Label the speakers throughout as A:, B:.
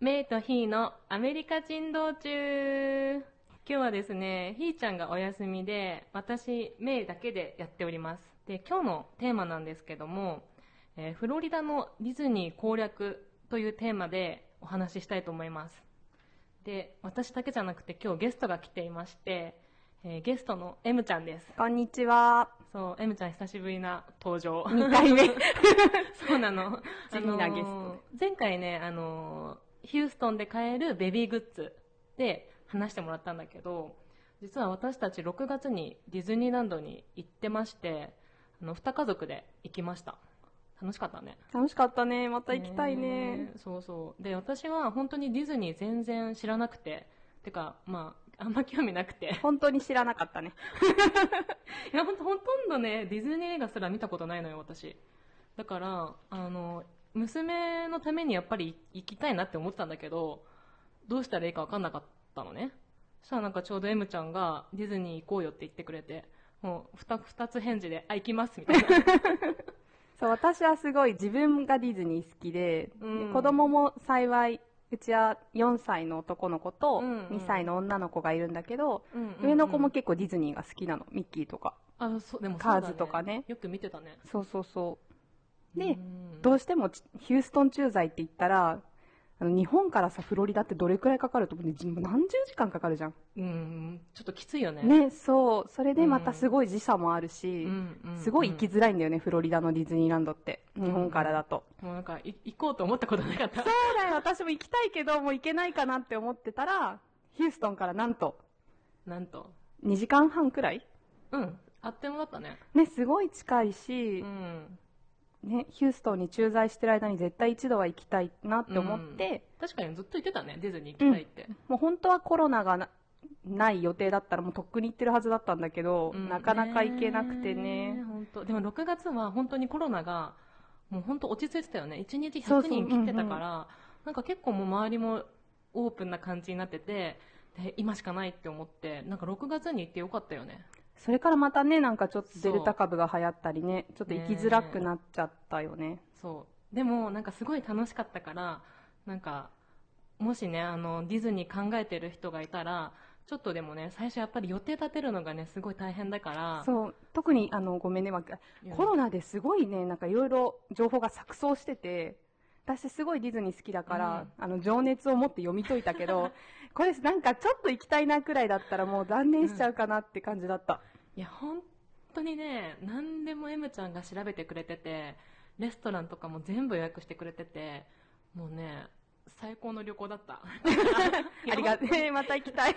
A: メイとヒーのアメリカ人道中今日はですね、ヒーちゃんがお休みで、私、メイだけでやっております。で、今日のテーマなんですけども、えーフロリダのディズニー攻略というテーマでお話ししたいと思います。で、私だけじゃなくて今日ゲストが来ていまして、えーゲストの M ちゃんです。
B: こんにちは。
A: そう、M ちゃん久しぶりな登場。
B: 2回目。
A: そうなの。
B: 地味なゲスト
A: あのー前回ね、あのーヒューストンで買えるベビーグッズで話してもらったんだけど、実は私たち6月にディズニーランドに行ってまして、あの、二家族で行きました。楽しかったね。
B: 楽しかったね。また行きたいね。
A: えそうそう。で、私は本当にディズニー全然知らなくて、てか、まあ、あんま興味なくて。
B: 本当に知らなかったね。
A: いや、ほんと、ほとんどね、ディズニー映画すら見たことないのよ、私。だから、あの、娘のためにやっぱり行きたいなって思ってたんだけど、どうしたらいいか分かんなかったのね。そしたらなんかちょうど M ちゃんがディズニー行こうよって言ってくれて、もう二二つ返事で、あ、行きます、みたいな。
B: そう、私はすごい自分がディズニー好きで、
A: うん
B: で子供も幸い、うちは4歳の男の子と
A: うんうん
B: 2歳の女の子がいるんだけど、
A: うんうんうん
B: 上の子も結構ディズニーが好きなの。ミッキーとか。
A: あ、そう、でもそう
B: カ
A: だ
B: ーズとかね
A: よく見てたね。
B: そうそうそう。で、
A: うん
B: どうしてもちヒューストン駐在って言ったら、あの日本からさ、フロリダってどれくらいかかると思何十時間かかるじゃん。
A: うん、ちょっときついよね。
B: ね、そう。それでまたすごい時差もある
A: う
B: し、
A: ん、うん。
B: すごい行きづらいんだよね、フロリダのディズニーランドって。日本からだと。
A: もうなんか、い行こうと思ったことなかった。
B: そうだよ、私も行きたいけど、もう行けないかなって思ってたら、ヒューストンからなんと、
A: なんと。
B: 2時間半くらい？
A: うん、あっという間だったね。
B: ね、すごい近い
A: う
B: し、
A: ん。
B: ね、ヒューストンに駐在してる間に絶対一度は行きたいなって思って、
A: 確かにずっと言ってたね、ディズニー行きたいって。
B: もう本当はコロナがなない予定だったらもうとっくに行ってるはずだったんだけど、
A: うん
B: なかなか行けなくてね。
A: 本当でも6月は本当にコロナが、もう本当落ち着いてたよね。1日100
B: そうそう
A: 人切ってたから、なんか結構もう周りもオープンな感じになってて、で、今しかないって思って、なんか6月に行ってよかったよね。
B: それからまたね、なんかちょっとデルタ株が流行ったりね、ちょっと行きづらくなっちゃったよね。
A: そう。でも、なんかすごい楽しかったから、なんか、もしね、あの、ディズニー考えてる人がいたら、ちょっとでもね、最初やっぱり予定立てるのがね、すごい大変だから、
B: そう、特にあの、ごめんね、コロナですごいね、なんかいろいろ情報が錯綜してて、私すごいディズニー好きだから、あの、情熱を持って読み解いたけど、これなんかちょっと行きたいなくらいだったらもう断念しちゃうかなって感じだった。
A: いや、本当にね、何でも M ちゃんが調べてくれてて、レストランとかも全部予約してくれてて、もうね、最高の旅行だった。
B: ありがとう。また行きたい。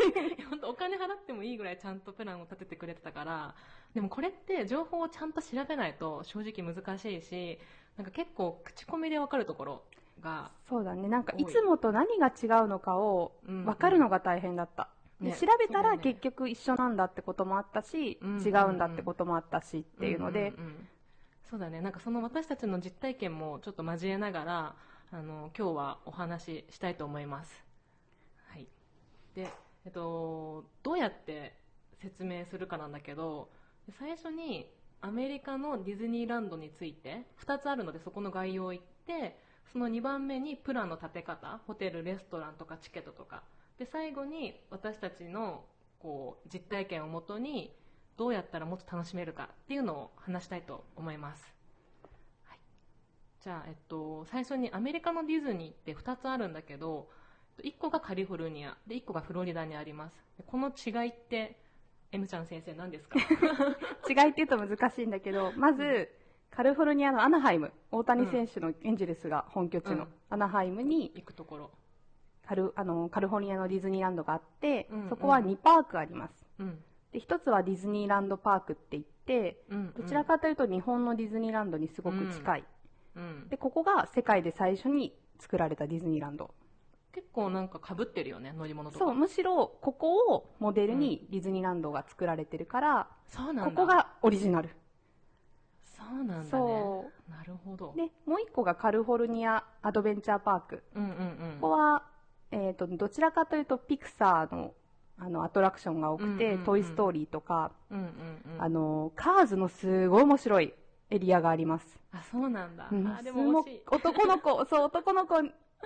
A: 本当お金払ってもいいぐらいちゃんとプランを立ててくれてたから、でもこれって情報をちゃんと調べないと正直難しいし、なんか結構口コミでわかるところが、
B: そうだね。なんか
A: 多い
B: いつもと何が違うのかを
A: うん
B: 分かるのが大変だった。で
A: ね
B: 調べたら結局一緒なんだってこともあったし、
A: うん
B: 違うんだってこともあったしっていうので、
A: んんんそうだね。なんかその私たちの実体験もちょっと交えながら、あの、今日はお話ししたいと思います。はい。で、えっと、どうやって説明するかなんだけど、最初にアメリカのディズニーランドについて、2つあるのでそこの概要を言って、その2番目にプランの立て方、ホテル、レストランとかチケットとか、で、最後に私たちのこう実体験をもとにどうやったらもっと楽しめるかっていうのを話したいと思います。はい、じゃあ、えっと、最初にアメリカのディズニーって2つあるんだけど、1個がカリフォルニア、で1個がフロリダにあります。この違いって、M ちゃん先生何ですか？
B: 違いって言うと難しいんだけど、まず、カリフォルニアのアナハイム、大谷選手のエンジェルスが本拠地の
A: うん
B: アナハイムに
A: 行くところ。
B: カルあのカリフォルニアのディズニーランドがあって、
A: うんうん
B: そこは2パークあります。
A: うん。
B: で、一つはディズニーランドパークって言って、
A: うん、
B: どちらかというと日本のディズニーランドにすごく近い。
A: うん。
B: で、ここが世界で最初に作られたディズニーランド。
A: 結構なんか被ってるよね、乗り物とか。
B: そう、むしろここをモデルにディズニーランドが作られてるから、
A: そうなんだ。
B: ここがオリジナル。
A: そうなんだね。
B: そ
A: なるほど。
B: で、もう一個がカリフォルニアアドベンチャーパーク。
A: うんうんうん。
B: ここは、えっ、と、どちらかというとピクサーのあのアトラクションが多くて、
A: うんうんうん
B: トイ・ストーリーとか、
A: うんうんうん。
B: あの、カーズのすごい面白いエリアがあります。
A: あ、そうなんだ。
B: うん
A: あ、でも。
B: 男の子、そう、男の子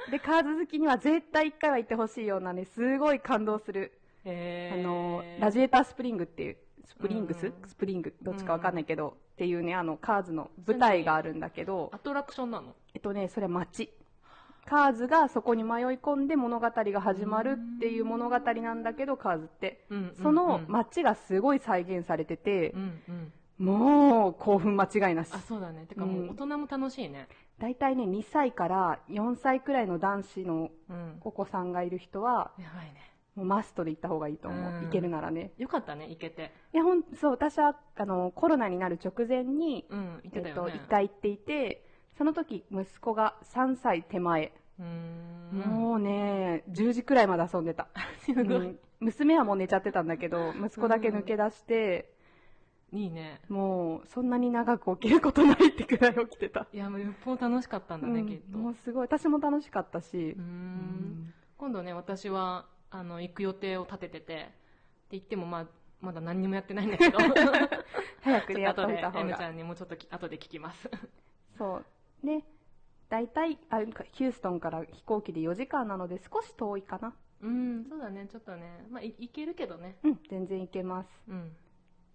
B: で、カーズ好きには絶対一回は行ってほしいようなね、すごい感動する、あの、ラジエータースプリングっていう、スプリングス、スプリング、どっちかわかんないけど、っていうね、あの、カーズの舞台があるんだけど、
A: アトラクションなの？
B: えっとね、それは街。カーズがそこに迷い込んで物語が始まるっていう物語なんだけど、カーズって。その街がすごい再現されててもう興奮間違いなし。
A: あ。そうだね。てかもう大人も楽しいね。
B: 大体ね、2歳から4歳くらいの男子の
A: うん。
B: お子さんがいる人は、
A: やばいね
B: もうマストで行った方がいいと思う。
A: うん。
B: 行けるならね。
A: よかったね行けて。
B: いや、ほん、そう、私は、あの、コロナになる直前に、
A: うん行ってた
B: えっと、一回行っていて、その時、息子が3歳手前。もうね、10時くらいまで遊んでた。
A: すごい。
B: うん。娘はもう寝ちゃってたんだけど、息子だけ抜け出して、
A: いいね。
B: もう、そんなに長く起きることないってくらい起きてた。
A: いやもうよっぽど楽しかったんだね、
B: うん。
A: きっと。
B: もうすごい、私も楽しかったし。
A: 今度ね私はあの行く予定を立ててて。って言ってもまあまだ何にもやってないんだけど。
B: 早くね、やっ
A: ちょっと
B: いた方
A: M ち
B: が。
A: ゃんにもうちょっとき後で聞きます。
B: そう。ね、大体、あ、ヒューストンから飛行機で4時間なので少し遠いかな。
A: うんそうだねちょっとね。まあいいけるけどね。
B: うん、全然行けます。
A: うん、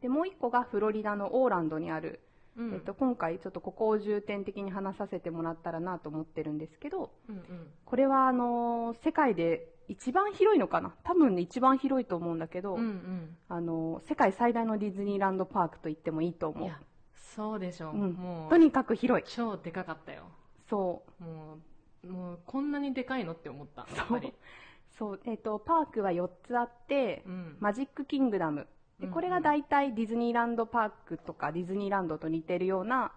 B: で、もう一個がフロリダのオーランドにある、
A: うん。
B: えっと、今回ちょっとここを重点的に話させてもらったらなと思ってるんですけど、
A: うんうん。
B: これはあのー世界で一番広いのかな？多分ね、一番広いと思うんだけど、
A: うんうん。
B: あのー世界最大のディズニーランドパークと言ってもいいと思う。
A: いや。そうでしょ、
B: う。ん。
A: もう
B: とにかく広い。
A: 超でかかったよ。
B: そう。
A: もうもうこんなにでかいのって思ったやっぱり。
B: そう、えっ、と、パークは4つあって、
A: うん。
B: マジックキングダム。で、これが大体ディズニーランドパークとかディズニーランドと似てるような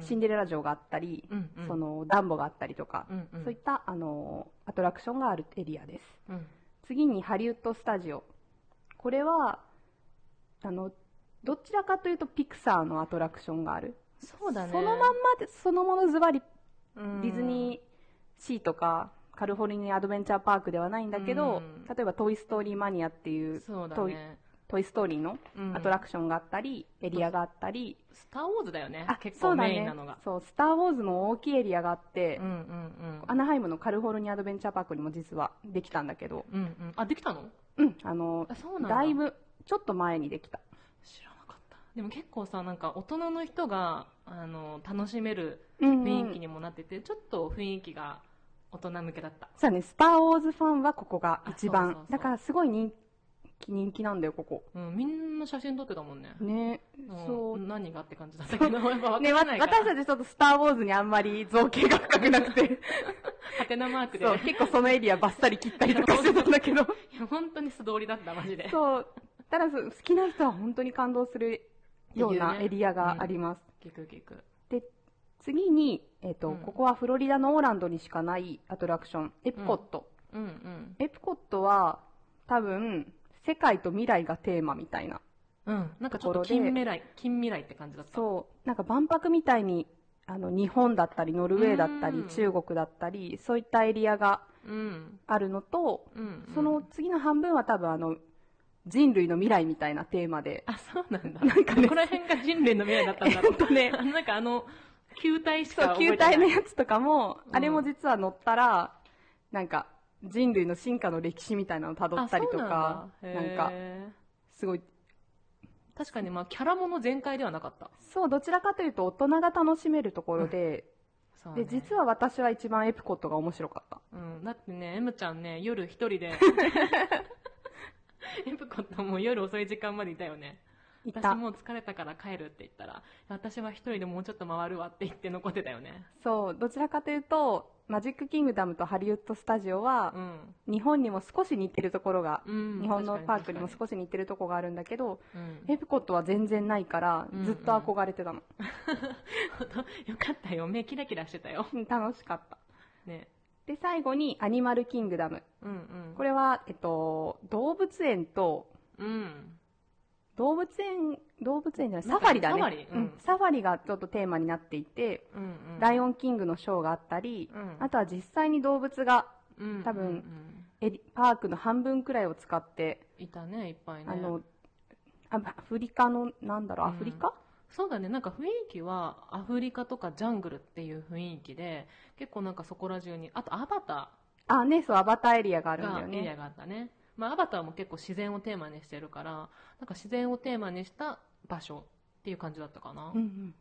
B: シンデレラ城があったり、
A: うんうん。
B: そのダンボがあったりとか、
A: うんうん。
B: そういった、あのーアトラクションがあるエリアです。
A: うん。
B: 次にハリウッドスタジオ。これは、あの、どちらかというとピクサーのアトラクションがある。
A: そうだね。
B: そのまんまで、そのものズバリ
A: デ
B: ディズニーシーとかカリフォルニアアドベンチャーパークではないんだけど、
A: うん。
B: 例えばトイ・ストーリーマニアっていう
A: そうだ
B: トイ
A: ね
B: トイ・ストーリーの
A: うん
B: アトラクションがあったり、エリアがあったり、
A: スター・ウォーズだよね。
B: あ
A: 結構メインなのが。
B: そう、スター・ウォーズの大きいエリアがあって、
A: うんうんうん。
B: アナハイムのカリフォルニアアドベンチャーパークにも実はできたんだけど、
A: うんうん。あできたの？
B: うん、あの
A: あ、そうなんだ。
B: だいぶ、ちょっと前にできた。
A: 知らなかった。でも結構さなんか大人の人があの楽しめる
B: うんうん。
A: 雰囲気にもなってて、ちょっと雰囲気が大人向けだった。
B: そうだね、スター・ウォーズファンはここが一番。
A: あそうそうそう
B: だからすごい人気、人気なんだよ、ここ。
A: うん、みんな写真撮ってたもんね。
B: ね、
A: うん
B: そう。
A: 何がって感じだったけど、やっぱ分
B: ね。私たちちょっとスター・ウォーズにあんまり造形が深くなくて、
A: ハテナマークで。
B: そう、結構そのエリアバッサリ切ったりとかしてたんだけど、
A: いや、本当に素通りだった、マジで。
B: そう、ただ好きな人は本当に感動するようなエリアがあります。
A: 聞く聞く。
B: で、次に、えっ、と、
A: うん
B: ここはフロリダのオーランドにしかないアトラクション、エプコット。
A: うんうん。
B: エプコットは、多分、世界と未来がテーマみたいな。
A: うん。なんかちょっと近未来、近未来って感じだった。
B: そう、なんか万博みたいに、あの、日本だったり、ノルウェーだったり
A: う、ん
B: 中国だったり、そういったエリアが
A: う。うん。
B: あるのと、
A: うん。
B: その、次の半分は多分あの、人類の未来みたいなテーマで、
A: あ、そうなんだ。
B: なんかね
A: どこら辺が人類の未来だったんだろう。
B: とね
A: なんかあの、球体し
B: そう、
A: か覚えてない。
B: 球体のやつとかも、
A: うん
B: あれも実は乗ったら、なんか、人類の進化の歴史みたいなのを辿ったりとか、なんか、
A: へ
B: すごい、
A: ー確かにまあ、キャラもの全開ではなかった。
B: そう、どちらかというと大人が楽しめるところで、
A: ね
B: で、実は私は一番エプコットが面白かった。
A: うん、だってね、M ちゃんね、夜一人で、エプコットも夜遅い時間までいたよね。私もう疲れたから帰るって言ったら、私は一人でもうちょっと回るわって言って残ってたよね。
B: そう、どちらかというと、マジックキングダムとハリウッドスタジオは
A: う、ん。
B: 日本にも少し似てるところが、
A: うん、
B: 日本のパークにも少し似てるところがあるんだけど、
A: に
B: エプコットは全然ないから
A: うん、
B: ずっと憧れてたの。
A: うん、よかったよ。目キラキラしてたよ。
B: うん楽しかった。
A: ね。
B: で、最後にアニマルキングダム。
A: うんうん。
B: これは、えっと、動物園と、
A: うん。
B: 動物園、動物園じゃない、サファリだね。
A: サファリ？うん。
B: うん。サファリがちょっとテーマになっていて、
A: うんうん。
B: ライオンキングのショーがあったり、
A: うん。
B: あとは実際に動物が
A: うん、
B: 多分
A: うん。うん
B: エリパークの半分くらいを使って、
A: いたね、いっぱいね。
B: あの、あアフリカの、なんだろう、
A: うん。
B: アフリカ、
A: そうだね。なんか雰囲気はアフリカとかジャングルっていう雰囲気で結構なんかそこら中にあとアバタ
B: あ、ね、そう、アバターエリアがあ
A: ー
B: るんだよ
A: がエリア
B: ね。
A: があったねまあ、アバターも結構自然をテーマにしてるからなんか自然をテーマにした場所っていう感じだったかな、
B: うんうん。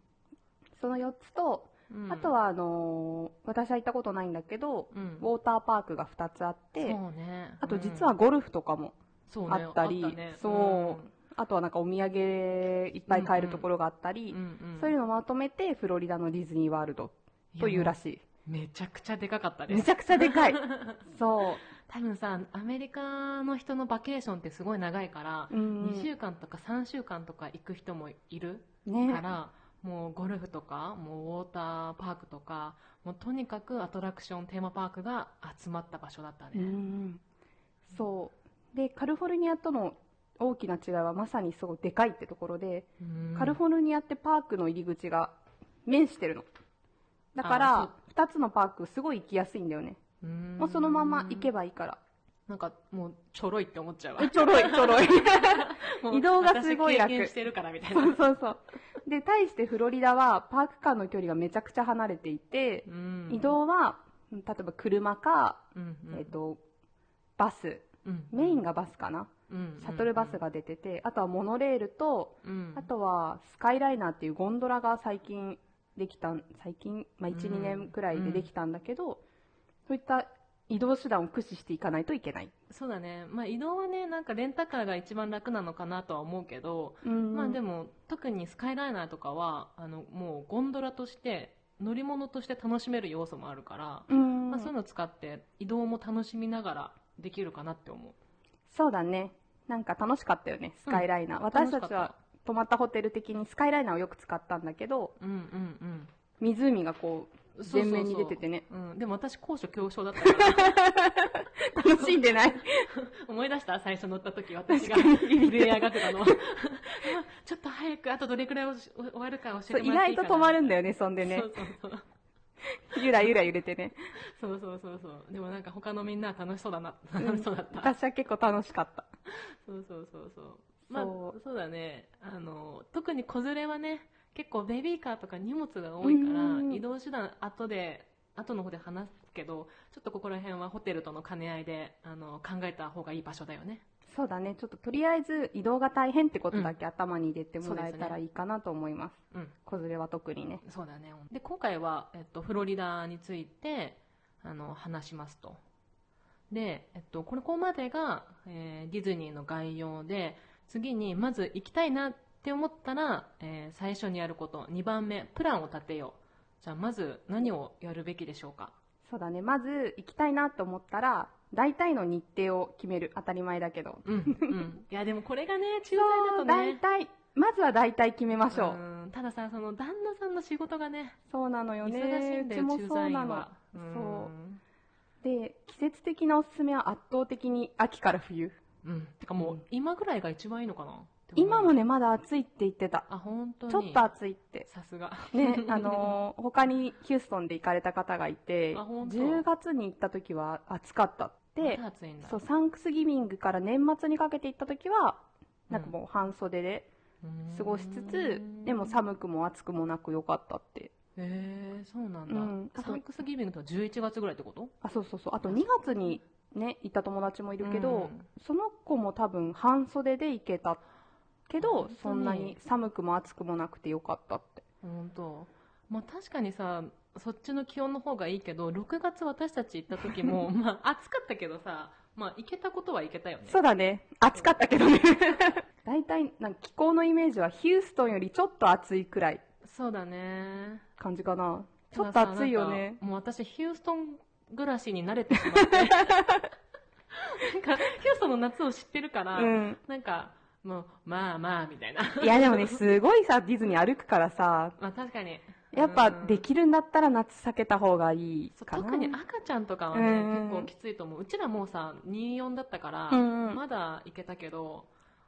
B: その4つと、
A: うん。
B: あとはあのー私は行ったことないんだけど、
A: うん。
B: ウォーターパークが2つあって、
A: そうね。
B: あと実
A: うん。
B: はゴルフとかも、
A: そうね。
B: あったり
A: ね。
B: そう。あとはなんかお土産いっぱい買えるところがあったり、
A: うんうん
B: そういうのをまとめてフロリダのディズニーワールドというら
A: い。
B: しい。
A: めちゃくちゃでかかったです。
B: めちゃくちゃでかい。そ
A: 多分さアメリカの人のバケーションってすごい長いから、
B: う。うん
A: 2週間とか3週間とか行く人もいる
B: ね
A: から、もうゴルフとかもうウォーターパークとかもうとにかくアトラクションテーマパークが集まった場所だった
B: う
A: ね、
B: ん。そう。で、カリフォルニアとの大きな違いはまさにすごいでかいってところで、
A: うん
B: カリフォルニアってパークの入り口が面してるの。だか
A: あ
B: ら、2つのパークすごい行きやすいんだよね。
A: うん
B: もうそのまま行けばいいから。
A: なんかもうちょろいって思っちゃうわ
B: えちょろいちょろい。移動がすごい楽
A: 私経験してるからみたいな
B: そうそうそう。で、対してフロリダはパーク間の距離がめちゃくちゃ離れていて、
A: うん
B: 移動は、例えば車か、
A: うんうん
B: えっ、と、バス。
A: うん
B: メインがバスかな。
A: うん
B: シャトルバスが出てて、あとはモノレールと、
A: うん
B: あとはスカイライナーっていうゴンドラが最近できたん、最近、まあ、1、
A: うん
B: 2年くらいでできたんだけど、そういった移動手段を駆使していかないといけない。
A: そうだね、まあ、移動はねなんかレンタカーが一番楽なのかなとは思うけど、
B: うん。
A: まあでも特にスカイライナーとかはあのもうゴンドラとして乗り物として楽しめる要素もあるから、
B: うん、
A: まあ、そういうのを使って移動も楽しみながらできるかなって思う。
B: そうだね。なんか楽しかったよね、スカイライナー。
A: うん
B: 私たちは泊まったホテル的にスカイライナーをよく使ったんだけど、
A: うんうん
B: 湖がこう、
A: うん。そうそうそう
B: 前面に出ててね。
A: うん、でも私高所恐怖症だったから。
B: 楽しんでない。
A: 思い出した最初乗った時私が
B: 確かに。
A: 震え上がってたの ちょっと早くあとどれくらい終わるか教えてもらっていいかな。
B: 外と止まるんだよね、そんでね。
A: そ。うそうそう。
B: ゆらゆら揺れてね。
A: そうそうそうそう。でもなんか他のみんなは楽しそうだな。
B: うん。
A: 楽しそうだった、
B: 私は結構楽しかった。
A: そうそうそうそう。まあ
B: そう。
A: そうだね。あの特に子連れはね結構ベビーカーとか荷物が多いから
B: うん。
A: 移動手段後で後の方で話すけどちょっとここら辺はホテルとの兼ね合いであの考えた方がいい場所だよね。
B: そうだね。ちょっととりあえず移動が大変ってことだけ頭に入れてもらえたらいいかなと思います。
A: うん。
B: 子連れは特にね。
A: そうだね。で今回は、えっと、フロリダについてあの話しますと。で、えっと、これここまでが、えーディズニーの概要で次にまず行きたいなって思ったら、えー最初にやること2番目プランを立てようじゃあまず何をやるべきでしょうか？
B: そうだね。まず行きたいなと思ったら、大体の日程を決める。当たり前だけど。
A: うん、うん、いやでもこれがね駐在だとね
B: 大体、まずは大体決めましょう。
A: うんたださその旦那さんの仕事がね
B: そうなのよ
A: 忙
B: ね。
A: しいんだよ駐
B: そうなの
A: 在員は。
B: そうで、季節的なおすすめは圧倒的に秋から冬。
A: うん、うん、てかも
B: う
A: うん今ぐらいが一番いいのかな？
B: 今もね、まだ暑いって言ってた。
A: あ本当に。
B: ちょっと暑いって。
A: さすが。
B: ね、あのー 他にヒューストンで行かれた方がいて、
A: あ本当。
B: 10月に行った時は暑かったって。
A: まだ、暑いんだ。
B: そう、サンクスギビングから年末にかけて行った時は、なんかもう半袖で過ごしつつ、でも寒くも暑くもなく良かったって。
A: へえそうなんだ、
B: うん。
A: サンクスギビングとは11月ぐらいってこと？
B: あ、そうそうそう。あと2月にね、行った友達もいるけど、
A: うん。
B: その子も多分半袖で行けたけどそんなに寒くも暑くもなくて良かったって。
A: 本当まあ確かにさそっちの気温の方がいいけど6月私たち行った時も まあ暑かったけどさまあ行けたことは行けたよね
B: そうだね。暑かったけどね。大体、なんか気候のイメージはヒューストンよりちょっと暑いくらい
A: そうだね
B: 感じかな。ちょっと暑いよね
A: もう私ヒューストン暮らしに慣れてしまって なんかヒューストンの夏を知ってるから、
B: うん。
A: なんかもうまあまあみたいな。い
B: やでもね、すごいさ、ディズニー歩くからさ、
A: まあ確かに。
B: やっぱ
A: うん。
B: できるんだったら夏避けた方がいい
A: そう
B: かな。
A: 特に赤ちゃんとかはね、
B: うん
A: 結構きついと思う。うちらもうさ24だったから、
B: うんうん。
A: まだ行けたけど、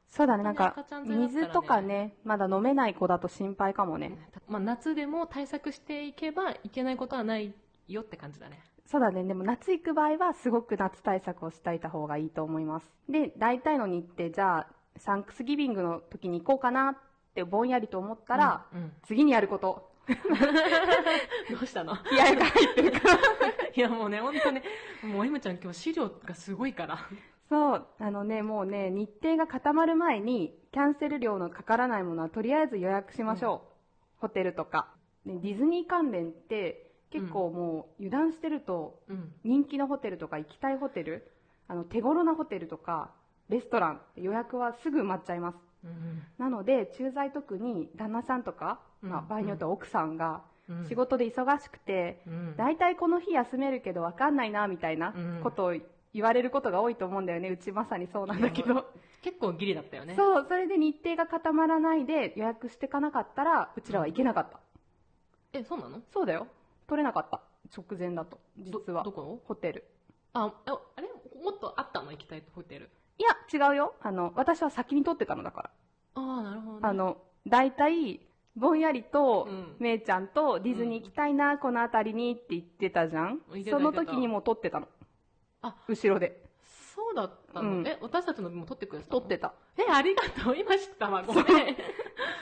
B: そうだね、なんか
A: 赤ちゃん連れだったらね。
B: 水とかね、まだ飲めない子だと心配かもね。
A: まあ、夏でも対策していけばいけないことはないよって感じだね。
B: そうだね。でも夏行く場合はすごく夏対策をしていた方がいいと思います。で、大体の日程、じゃあ、サンクスギビングの時に行こうかなってぼんやりと思ったら、
A: うんうん
B: 次にやること。
A: どうしたの？
B: 気合が入ってるから。
A: いやもうね、本当ね、もう M ちゃん今日資料がすごいから。
B: そう、あのね、もうね、日程が固まる前に、キャンセル料のかからないものはとりあえず予約しましょう。ホテルとか。でディズニー関連って、結構もう油断してると、
A: うん。
B: 人気のホテルとか行きたいホテル、あの手頃なホテルとか、レストラン、予約はすぐ埋まっちゃいます。
A: うん
B: なので、駐在特に旦那さんとか、まあ
A: うん
B: 場合によっては奥さんが
A: うん。
B: 仕事で忙しくて、
A: うん。
B: 大体この日休めるけど分かんないなみたいな
A: うん。
B: ことを言われることが多いと思うんだよね。うちまさにそうなんだけど、
A: 結構ギリだったよね。
B: そうそれで日程が固まらないで予約していかなかったらうちらは行けなかった、
A: え、そうなの？
B: そうだよ。取れなかった。直前だと実は。
A: どどこ
B: ホテル。
A: あ、えあれ？もっとあったの？行きたいホテル。
B: いや違うよ。あの私は先に取ってたのだから、
A: ああ、なるほど、ね。
B: あ、の大体ぼんやりと、
A: うん。
B: めいちゃんとディズニー行きたいな、この辺りにって言ってたじゃん。その時にもう撮ってたの。
A: あ。
B: 後ろで。
A: そうだったの、
B: うん。
A: え、私たちの分も取ってくれたの？
B: 撮ってた。
A: え、ありがとう。今知ったわ。ごめん。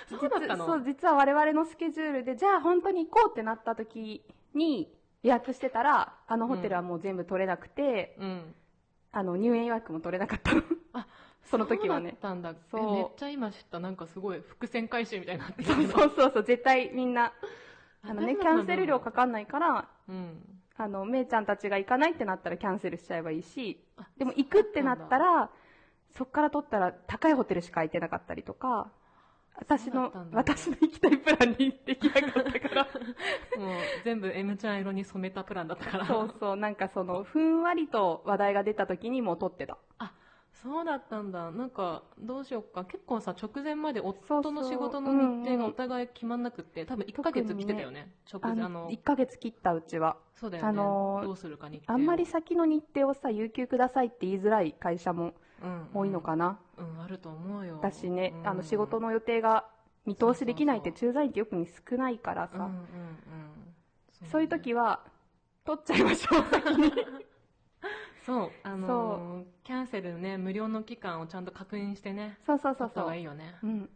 A: そう。だったの？
B: そう、実は我々のスケジュールで、じゃあ本当に行こうってなった時に予約してたら、あのホテルはもう全部取れなくて、
A: うん。
B: あの入園予約も取れなかったの。
A: あ、
B: その時はね
A: そうだったんだ。
B: そう
A: えめっちゃ今知った。なんかすごい伏線回収みたいになってる
B: そうそうそうそう、絶対みんな、あのね、キャンセル料か
A: か
B: かんないから、
A: うん。
B: あの、めいちゃんたちが行かないってなったらキャンセルしちゃえばいいし
A: あ、
B: でも行くってなったら、そっから取ったら高いホテルしか空いてなかったりとか、私の私の行きたいプランにできなかったから。
A: もう全部 M ちゃん色に染めたプランだったから。
B: そうそう、なんかその、ふんわりと話題が出た時にもう撮ってた。
A: そうだったんだ。なんか、どうしようか。結構さ、直前まで
B: そう
A: 夫の仕事の日程がお互い決まんなくって、多分1ヶ月来てたよね。直前、あの
B: 1、ヶ月切ったうちは。
A: そうだよね。
B: あのー
A: どうするか日程を
B: あんまり、先の日程をさ、有給くださいって言いづらい会社も
A: うん
B: 多いのかな。
A: うん、あると思うよ。
B: 私ね、
A: うん
B: あの、仕事の予定が見通しできないって駐在員ってよく少ないからさ、
A: うんうんうん。
B: そういう時は、取っちゃいましょう、先に。
A: そう、あのーキャンセルね、無料の期間をちゃんと確認してね、
B: そうそうそう
A: 取った
B: そう。
A: 方がいいよね。
B: うん。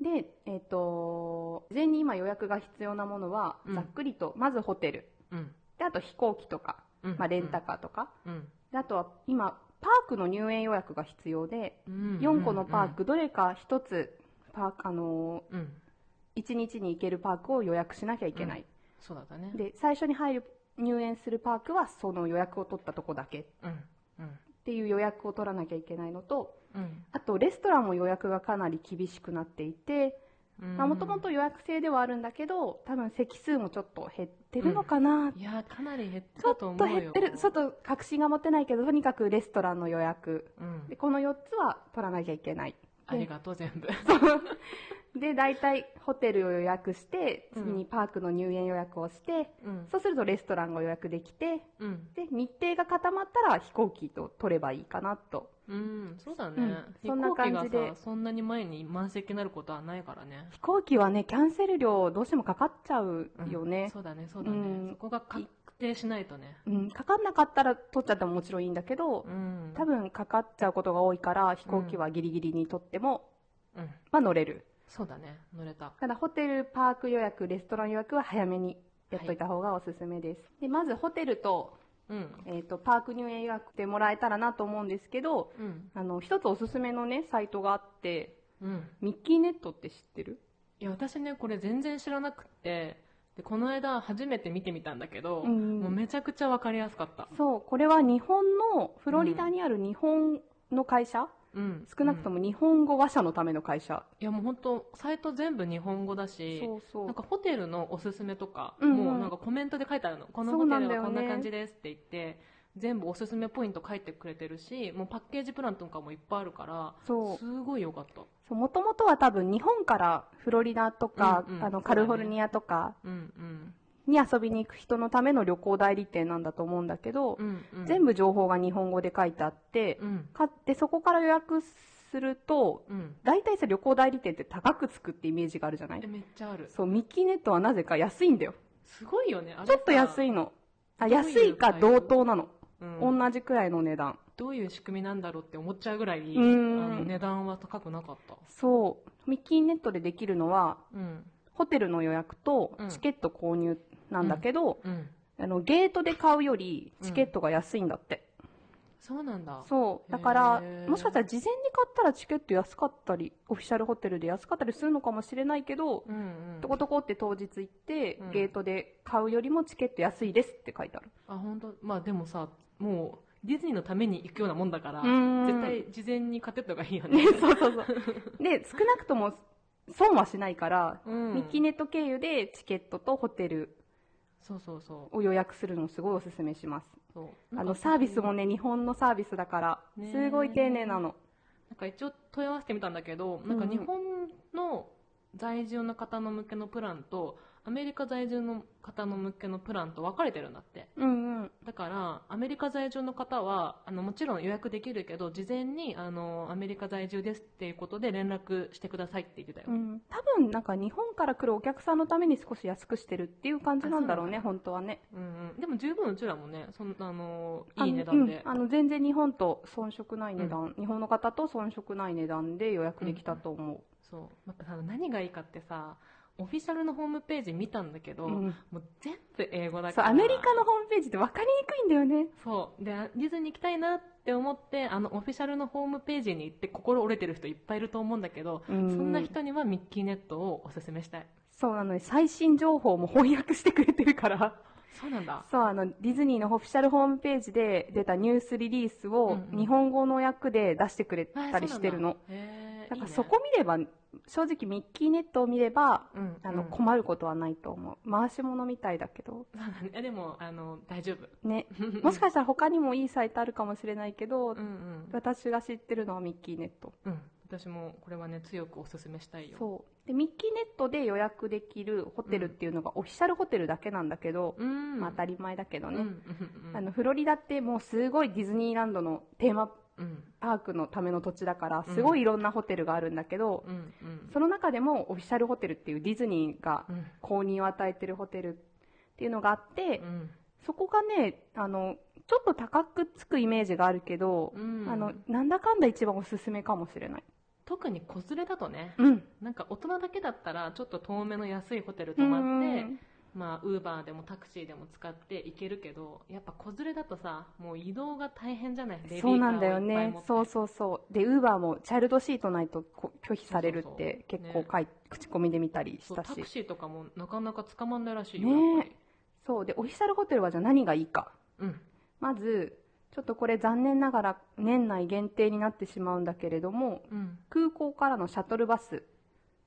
B: で、えっ、と、事前に今予約が必要なものは、
A: うん
B: ざっくりと、まずホテル。
A: うん。
B: で、あと飛行機とか、
A: うん
B: まあ、レンタカーとか。
A: うん。
B: であとは今、パークの入園予約が必要で、
A: うん。
B: 4個のパーク、どれか1つ、パーク、あの
A: うん。うん。
B: ー、1日に行けるパークを予約しなきゃいけない。
A: そうだったね。
B: で、最初に入る、入園するパークはその予約を取ったとこだけっ
A: うん。うん。
B: ていう予約を取らなきゃいけないのと、
A: うん。
B: あとレストランも予約がかなり厳しくなっていて、まあもともと予約制ではあるんだけど、多分席数もちょっと減ってるのかな、
A: いや、かなり減って
B: ちょっと
A: たと思うよ。
B: 減ってる、ちょっと確信が持てないけど、とにかくレストランの予約。
A: うん
B: で、。この4つは取らなきゃいけない。
A: ありがとう、全部。
B: で、大体ホテルを予約して、
A: うん
B: 次にパークの入園予約をして、
A: うん。
B: そうするとレストランが予約できて、
A: うん。
B: で、日程が固まったら飛行機と取ればいいかなと。
A: うん、そうだね。
B: うんそんな感じで
A: 飛行機がさ、そんなに前に満席になることはないからね。
B: 飛行機はね、キャンセル料どうしてもかかっちゃうよ
A: うん
B: ね。
A: そうだね、そうだね。
B: うん
A: そこが確定しないとね。
B: うん、かかんなかったら取っちゃってももちろんいいんだけど、
A: うん。
B: 多分かかっちゃうことが多いから、飛行機はギリギリに取っても、
A: うん。
B: まあ乗れる。
A: そうだね、乗れた。
B: ただホテル、パーク予約、レストラン予約は早めにやっといた方がおすすめです。で、まずホテルと、
A: うん。
B: えっ、と、パーク入園予約してもらえたらなと思うんですけど、
A: うん。
B: あの、一つおすすめのね、サイトがあって、
A: うん。
B: ミッキーネットって知ってる？
A: いや、私ね、これ全然知らなくて、で、この間初めて見てみたんだけど、
B: うん
A: もうめちゃくちゃわかりやすかった。
B: そう、これは日本の、フロリダにある日本の会社、
A: うん。
B: 少なくと
A: も。
B: も日本語話者のための会社。
A: いや、もう本当サイト全部日本語だし、
B: そうそう
A: なんかホテルのおすすめとか、
B: うんうん
A: もうなんかコメントで書いてあるの。このホテルはこんな感じですって言って、全部おすすめポイント書いてくれてるし、もうパッケージプランとかもいっぱいあるから、
B: そう。
A: すごい良かった。
B: もともとは多分日本からフロリダとか、
A: うんうん
B: あの、カリフォルニアとか
A: うんうん。
B: に遊びに行く人のための旅行代理店なんだと思うんだけど、
A: うんうん、
B: 全部情報が日本語で書いてあって、
A: うん。
B: 買ってそこから予約すると、
A: うん。
B: 大体さ、旅行代理店って高くつくってイメージがあるじゃない？
A: え、めっちゃある。
B: そう、ミッキーネットはなぜか安いんだよ。
A: すごいよね。
B: ちょっと安
A: い。
B: いの。あ、安いか同等なの。
A: うん、
B: 同じくらいの値段。
A: どういう仕組みなんだろうって思っちゃうぐらい、
B: う
A: あ
B: ん
A: の値段は高くなかった。
B: そう。ミッキーネットでできるのは、
A: うん。
B: ホテルの予約と
A: うん
B: チケット購入なんだけど、
A: うん。
B: あの、ゲートで買うよりチケットが安いんだって。
A: そうなんだ。
B: そう。だからもしかしたら事前に買ったらチケット安かったり、オフィシャルホテルで安かったりするのかもしれないけど、
A: うんうん。
B: とことこって当日行って、
A: うん
B: ゲートで買うよりもチケット安いですって書いてある。
A: あ、本当？まあでもさ、もう、ディズニーのために行くようなもんだから、
B: うん
A: 絶対事前に買ってった方がいいよね。
B: ね、そうそうそう。で、少なくとも損はしないから、
A: うん。
B: ミッキーネット経由でチケットとホテル
A: そうそうそう。
B: を予約するのをすごいおすすめします。
A: そう
B: あの、サービスもね、日本のサービスだから
A: ね、
B: すごい丁寧なの。
A: なんか一応問い合わせてみたんだけど、なんか日本の在住の方の向けのプランと、アメリカ在住の方の向けのプランと分かれてるんだって。
B: うんうん。
A: だから、アメリカ在住の方は、あの、もちろん予約できるけど、事前に、あの、アメリカ在住ですっていうことで連絡してくださいって言ってたよ。
B: うん、多分なんか日本から来るお客さんのために少し安くしてるっていう感じなんだろうね、
A: あ
B: 本当はね。
A: うんうん。でも十分うちらもね、そんな、あの、
B: あの
A: いい値段で。
B: うん、あの全然日本と遜色ない値段、日本の方と遜色ない値段で予約できたと思う。
A: そう。なんかさ、何がいいかってさ、オフィシャルのホームページ見たんだけど、
B: うん
A: もう全部英語だ
B: そう、
A: から。
B: アメリカのホームページって分かりにくいんだよね。
A: そう。で、ディズニー行きたいなって思って、あの、オフィシャルのホームページに行って心折れてる人いっぱいいると思うんだけど、
B: うん
A: そんな人にはミッキーネットをおすすめしたい。
B: そうなのに最新情報も翻訳してくれてるから。
A: そうなんだ。
B: そう、あの、ディズニーのオフィシャルホームページで出たニュースリリースを
A: うんうん
B: 日本語の訳で出してくれ
A: あ
B: たりしてるの。。
A: そうなんだへー
B: なんかそこ見れば、正直ミッキーネットを見れば、
A: うん
B: あの、
A: うん
B: 困ることはないと思う。回し物みたいだけど。
A: そうだね。えでも、あの、大丈夫？
B: ね。もしかしたら他にもいいサイトあるかもしれないけど、
A: うんうん。
B: 私が知ってるのはミッキーネット。
A: うん。私もこれはね、強くおすすめしたいよ。
B: そう。で、ミッキーネットで予約できるホテルっていうのがオフィシャルホテルだけなんだけど、
A: う。ん。
B: まあ当たり前だけどね。
A: うんうんうん。
B: あの、フロリダってもうすごいディズニーランドのテーマ
A: うん。
B: パークのための土地だから、
A: うん
B: すごいいろんなホテルがあるんだけど、
A: うんうん。
B: その中でもオフィシャルホテルっていうディズニーが
A: うん。
B: 公認を与えてるホテルっていうのがあって、
A: うん。
B: そこがね、あの、ちょっと高くつくイメージがあるけど、
A: うん
B: あの、なんだかんだ一番おすすめかもしれない。
A: 特に子連れだとね、
B: うん。
A: なんか大人だけだったらちょっと遠めの安いホテル泊まって、
B: うん
A: まあウーバーでもタクシーでも使って行けるけどやっぱ子連れだとさもう移動が大変じゃない？
B: そうなんだよねそうそうそう。で、ウーバーもチャイルドシートないとこ拒否されるって結構かい、口コミで見たりしたし
A: タク。シーとかもなかなか捕まんないらしいよ、
B: ねそう。で、オフィシャルホテルはじゃあ何がいいか。
A: うん
B: まず、ちょっとこれ残念ながら年内限定になってしまうんだけれども、
A: うん。
B: 空港からのシャトルバス、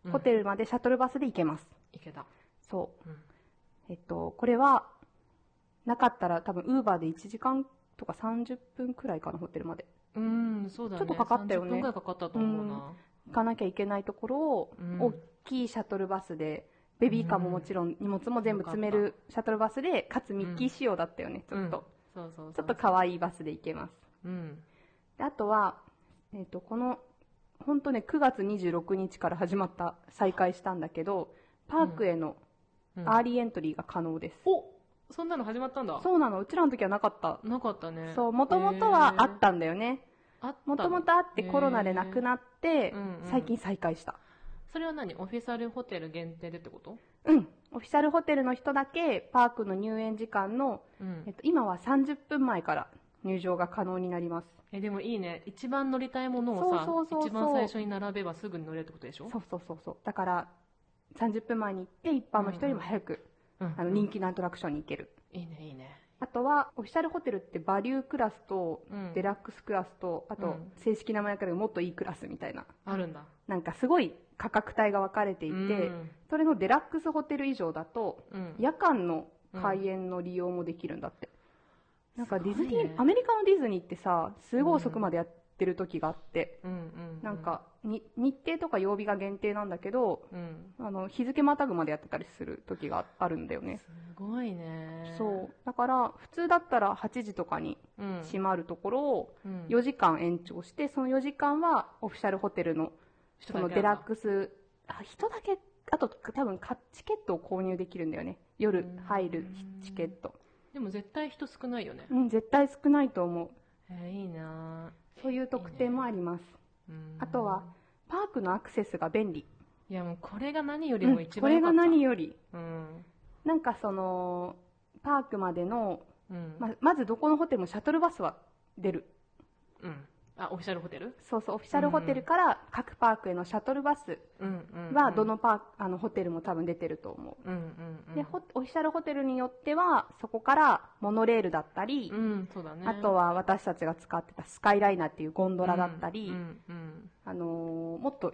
A: うん。
B: ホテルまでシャトルバスで行けます。
A: 行けた、
B: そう。
A: うん。
B: えっと、これは、なかったら多分ウーバーで1時間とか30分くらいかな、ホテルまで。
A: うんそうだね。
B: ちょっとかかったよね。
A: 30分ぐらいかかったと思うな、
B: 行かなきゃいけないところを、
A: うん。
B: 大きいシャトルバスで、ベビーカーももちろん荷物も全部詰めるシャトルバスで、かつミッキー仕様だったよね、ちょっと。
A: そうそう
B: ちょっと可愛いバスで行けます。
A: うん。
B: であとは、えっ、と、この、本当ね、9月26日から始まった、再開したんだけど、パークへの
A: うん。
B: アーリーエントリーが可能です。
A: おそんなの始まったんだ。
B: そうなの、うちらの時はなかった。
A: なかったね。
B: そう、もともとはあったんだよね。
A: あった
B: もともとあってコロナでなくなって
A: うんうん、
B: 最近再開した。
A: それは何？オフィシャルホテル限定でってこと？
B: うん。オフィシャルホテルの人だけ、パークの入園時間の、
A: うん。
B: えっと、今は30分前から入場が可能になります。
A: えでもいいね。一番乗りたいものをさ
B: そうそうそうそう。
A: 一番最初に並べばすぐに乗れるってことでしょ？
B: そうそうそうそう。だから、30分前に行って、一般の人よりも早く、
A: うん
B: あの、人気のアトラクションに行ける。
A: いいねいいね。
B: あとは、オフィシャルホテルってバリュークラスと、
A: うん。
B: デラックスクラスと、あと
A: うん、
B: 正式な名前からもっといいクラスみたいな。
A: あるんだ。
B: なんかすごい価格帯が分かれていて、
A: うん。
B: それのデラックスホテル以上だと、
A: うん。
B: 夜間の開園の利用もできるんだって。なんかディズニー、
A: ね。
B: アメリカのディズニーってさ、すごい遅くまでやってる時があって、
A: うんうん
B: なんかに日程とか曜日が限定なんだけど、
A: うん。
B: あの日付またぐまでやってたりする時があるんだよね。
A: すごいね。
B: そう。だから、普通だったら8時とかに
A: うん。
B: 閉まるところを
A: うん。
B: 4時間延長して、その4時間はオフィシャルホテルのそのデラックス、あ人だけ、あと多分かチケットを購入できるんだよね。夜入るチケット。
A: でも絶対人少ないよね
B: うん、絶対少ないと思う。
A: えーいいな
B: そういう特典もあります。
A: うん
B: あとは、パークのアクセスが便利。
A: いやもうこれが何より
B: うん
A: も一
B: これが
A: 番良かった、
B: 何より。
A: うん
B: なんかその、パークまでの、
A: うん
B: ままずどこのホテルもシャトルバスは出る。
A: うんあオフィシャルホテル
B: そうそう、オフィシャルホテルから各パークへのシャトルバスは、どのパーク、あの、ホテルも多分出てると思
A: う。んうんう
B: う。
A: ん。
B: で、ホオフィシャルホテルによっては、そこからモノレールだったり、
A: うんそうだね。
B: あとは私たちが使ってたスカイライナーっていうゴンドラだったり、
A: うんうん
B: あのーもっと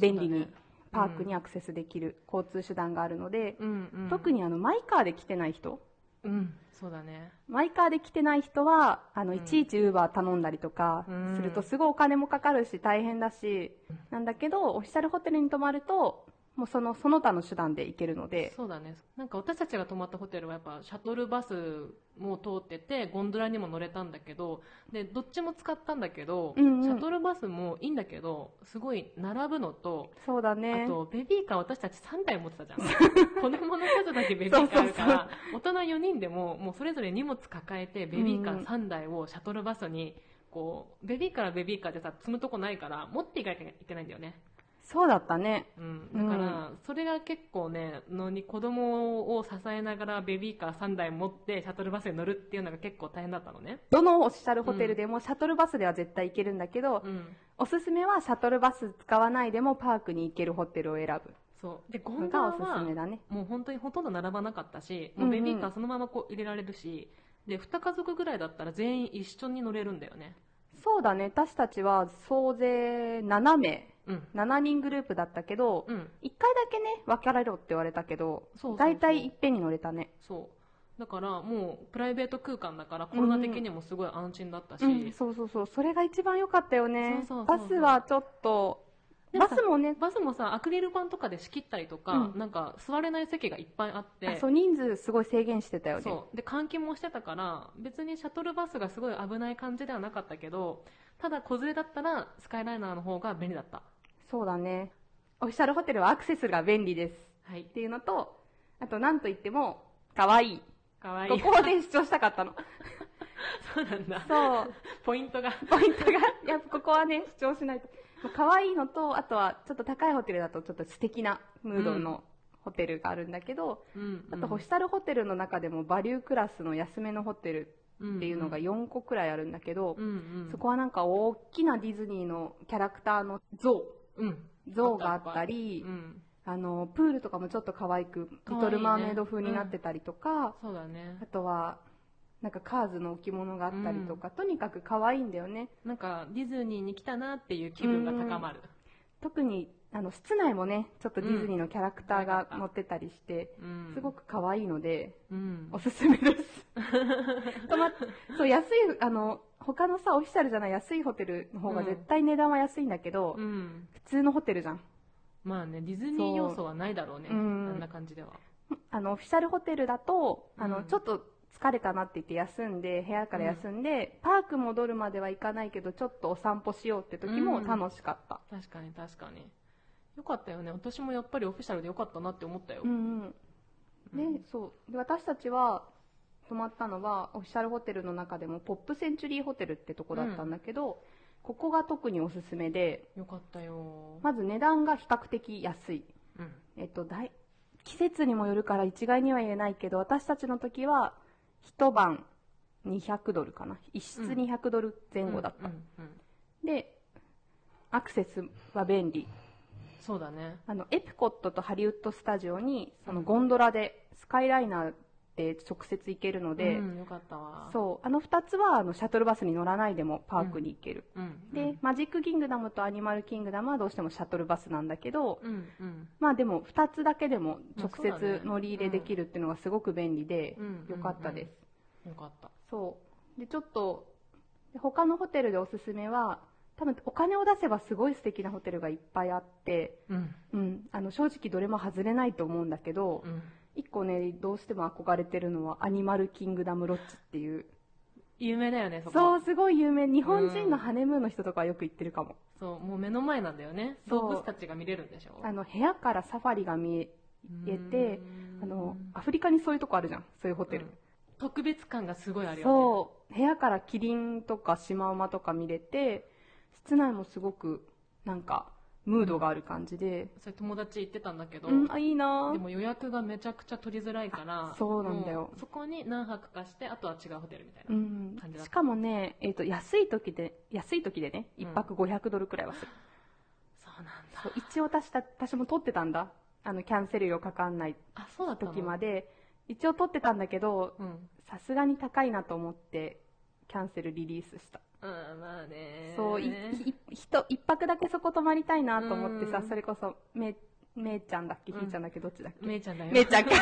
B: 便利にパークにアクセスできる交通手段があるので、
A: うんうん。
B: 特にあのマイカーで来てない人、
A: うんそうだね。
B: マイカーで来てない人は、あの、
A: うん。
B: いちいちウーバー頼んだりとか
A: うん。
B: するとすごいお金もかかるし大変だし、なんだけど、オフィシャルホテルに泊まると、もうその、その他の手段で行けるので、
A: そうだね。なんか私たちが泊まったホテルはやっぱシャトルバスも通っててゴンドラにも乗れたんだけどでどっちも使ったんだけど、
B: うんうん。
A: シャトルバスもいいんだけどすごい並ぶのと
B: そうだね。
A: あ。とベビーカー私たち3台持ってたじゃん。子供の数だけベビーカーあるから大人4人でももうそれぞれ荷物抱えてベビーカー3台をシャトルバスにこうベビーカーはベビーカーでさ積むとこないから持っていかなきゃいけないんだよね
B: そうだったね。
A: うん、だから、それが結構ね、のに子供を支えながらベビーカー3台持ってシャトルバスに乗るっていうのが結構大変だったのね。
B: どのオフィシャルホテルでもシャトルバスでは絶対行けるんだけど、
A: うん。
B: おすすめはシャトルバス使わないでもパークに行けるホテルを選ぶ
A: そう。で、ゴ
B: の
A: ンドラ
B: がおすすめ
A: は、
B: だね。
A: もう本当にほとんど並ばなかったし、もうんベビーカーそのままこう入れられるし、で、2家族ぐらいだったら全員一緒に乗れるんだよね。
B: そうだね。私たちは総勢7名、
A: うん。
B: 7人グループだったけど、
A: うん。
B: 1回だけね、分かられろって言われたけど、大体いっぺんに乗れたね。
A: そう。だからもうプライベート空間だからコロナ的にもすごい安心だったし、
B: うん、そうそうそう。それが一番良かったよね。バスはちょっと、バスもね、
A: バスもさ、アクリル板とかで仕切ったりとか、
B: うん
A: なんか座れない席がいっぱいあって、
B: あそう、人数すごい制限してたよね。
A: そう。で、換気もしてたから、別にシャトルバスがすごい危ない感じではなかったけど、ただ子連れだったら、スカイライナーの方が便利だった。
B: そうだね。オフィシャルホテルはアクセスが便利です。
A: はい
B: っ。ていうのと、あと何と言っても、可愛い。
A: かわいい。
B: ここで主張したかったの。
A: そうなんだ。
B: そう。
A: ポイントが。
B: ポイントが、やっぱここはね、主張しないと。可愛いのと、あとはちょっと高いホテルだとちょっと素敵なムードのホテルがあるんだけど、
A: うん。
B: あとホスタルホテルの中でもバリュークラスの安めのホテルっていうのが4個くらいあるんだけど、
A: うんうん。
B: そこはなんか大きなディズニーのキャラクターの像、
A: うん。
B: 像があったり
A: う、ん。
B: あの、プールとかもちょっと可愛く、リトルマーメイド風になってたりとか、
A: そうだね
B: あ。とは、なんかカーズの置物があったりとか、とにかく可愛いんだよね。
A: なんか、ディズニーに来たなっていう気分が高まる。
B: 特に、あの、室内もね、ちょっとディズニーのキャラクターが乗ってたりして、
A: うん。
B: すごく可愛いので、
A: うん。
B: おすすめです。泊まっそう、安い、あの、他のさ、オフィシャルじゃない安いホテルの方が絶対値段は安いんだけど、
A: うん。
B: 普通のホテルじゃん。
A: まあね、ディズニー要素はないだろうね。あんな感じでは。
B: あの、オフィシャルホテルだと、あの、
A: うん
B: ちょっと疲れたなって言って休んで、部屋から休んで、パーク戻るまでは行かないけど、ちょっとお散歩しようって時も楽しかった。
A: 確かに確かに。よかったよね。私もやっぱりオフィシャルでよかったなって思ったよ。
B: うんうん。で、そう。で、私たちは、泊まったのは、オフィシャルホテルの中でも、ポップセンチュリーホテルってとこだったんだけど、ここが特におすすめで、
A: よかったよ。
B: まず値段が比較的安い。
A: うん。
B: えっと、大、季節にもよるから一概には言えないけど、私たちの時は、一晩200ドルかな。一室
A: うん
B: 200ドル前後だった。
A: うんうんうん
B: で、アクセスは便利。
A: そうだね。
B: あの、エプコットとハリウッドスタジオに、そのゴンドラで、スカイライナーで直接行けるので、
A: うん、よかったわ。
B: そう、あの二つは、あの、シャトルバスに乗らないでもパークに行ける。
A: う。うん。
B: で、マジックキングダムとアニマルキングダムはどうしてもシャトルバスなんだけど、
A: うん、うん。
B: まあでも、二つだけでも直接乗り入れできるっていうのがすごく便利で
A: うん、
B: よかったです。
A: よかった。
B: そう。で、ちょっと、で他のホテルでおすすめは、多分お金を出せばすごい素敵なホテルがいっぱいあって、
A: うん。
B: うん、あの、正直どれも外れないと思うんだけど、
A: うん。
B: 一個ね、どうしても憧れてるのは、アニマルキングダムロッジっていう。
A: 有名だよね、そこ。
B: そう、すごい有名。日本人のハネムーンの人とかはよく行ってるかも。
A: そう、もう目の前なんだよね。
B: そう
A: 動物たちが見れるんでしょ？
B: あの、部屋からサファリが見えて、
A: うん
B: あの、アフリカにそういうとこあるじゃん。そういうホテル。
A: うん特別感がすごいあるよね。
B: そう。部屋からキリンとかシマウマとか見れて、室内もすごく、なんか、ムードがある感じで、
A: それ友達行ってたんだけど、
B: うん、あ、いいな。
A: でも予約がめちゃくちゃ取りづらいから
B: あそうなんだよ。
A: そこに何泊かしてあとは違うホテルみたいな、
B: うん。
A: 感じだった。
B: しかもね、えっ、と、安い時で、安い時でね、
A: うん。
B: 1泊500ドルくらいはする。
A: そうなんだ。
B: そう一応私た、私も取ってたんだ。あの、キャンセル料かかんない時まで、一応取ってたんだけど、
A: うん。
B: さすがに高いなと思って、キャンセルリリースした。
A: うんまあね。
B: そう、い、い、人、一泊だけそこ泊まりたいなと思ってさ、
A: うん。
B: それこそ、め、めいちゃんだっけ、
A: うん。
B: ひーちゃんだっけ、どっちだっけ
A: めいちゃんだよ。
B: めいちゃんか。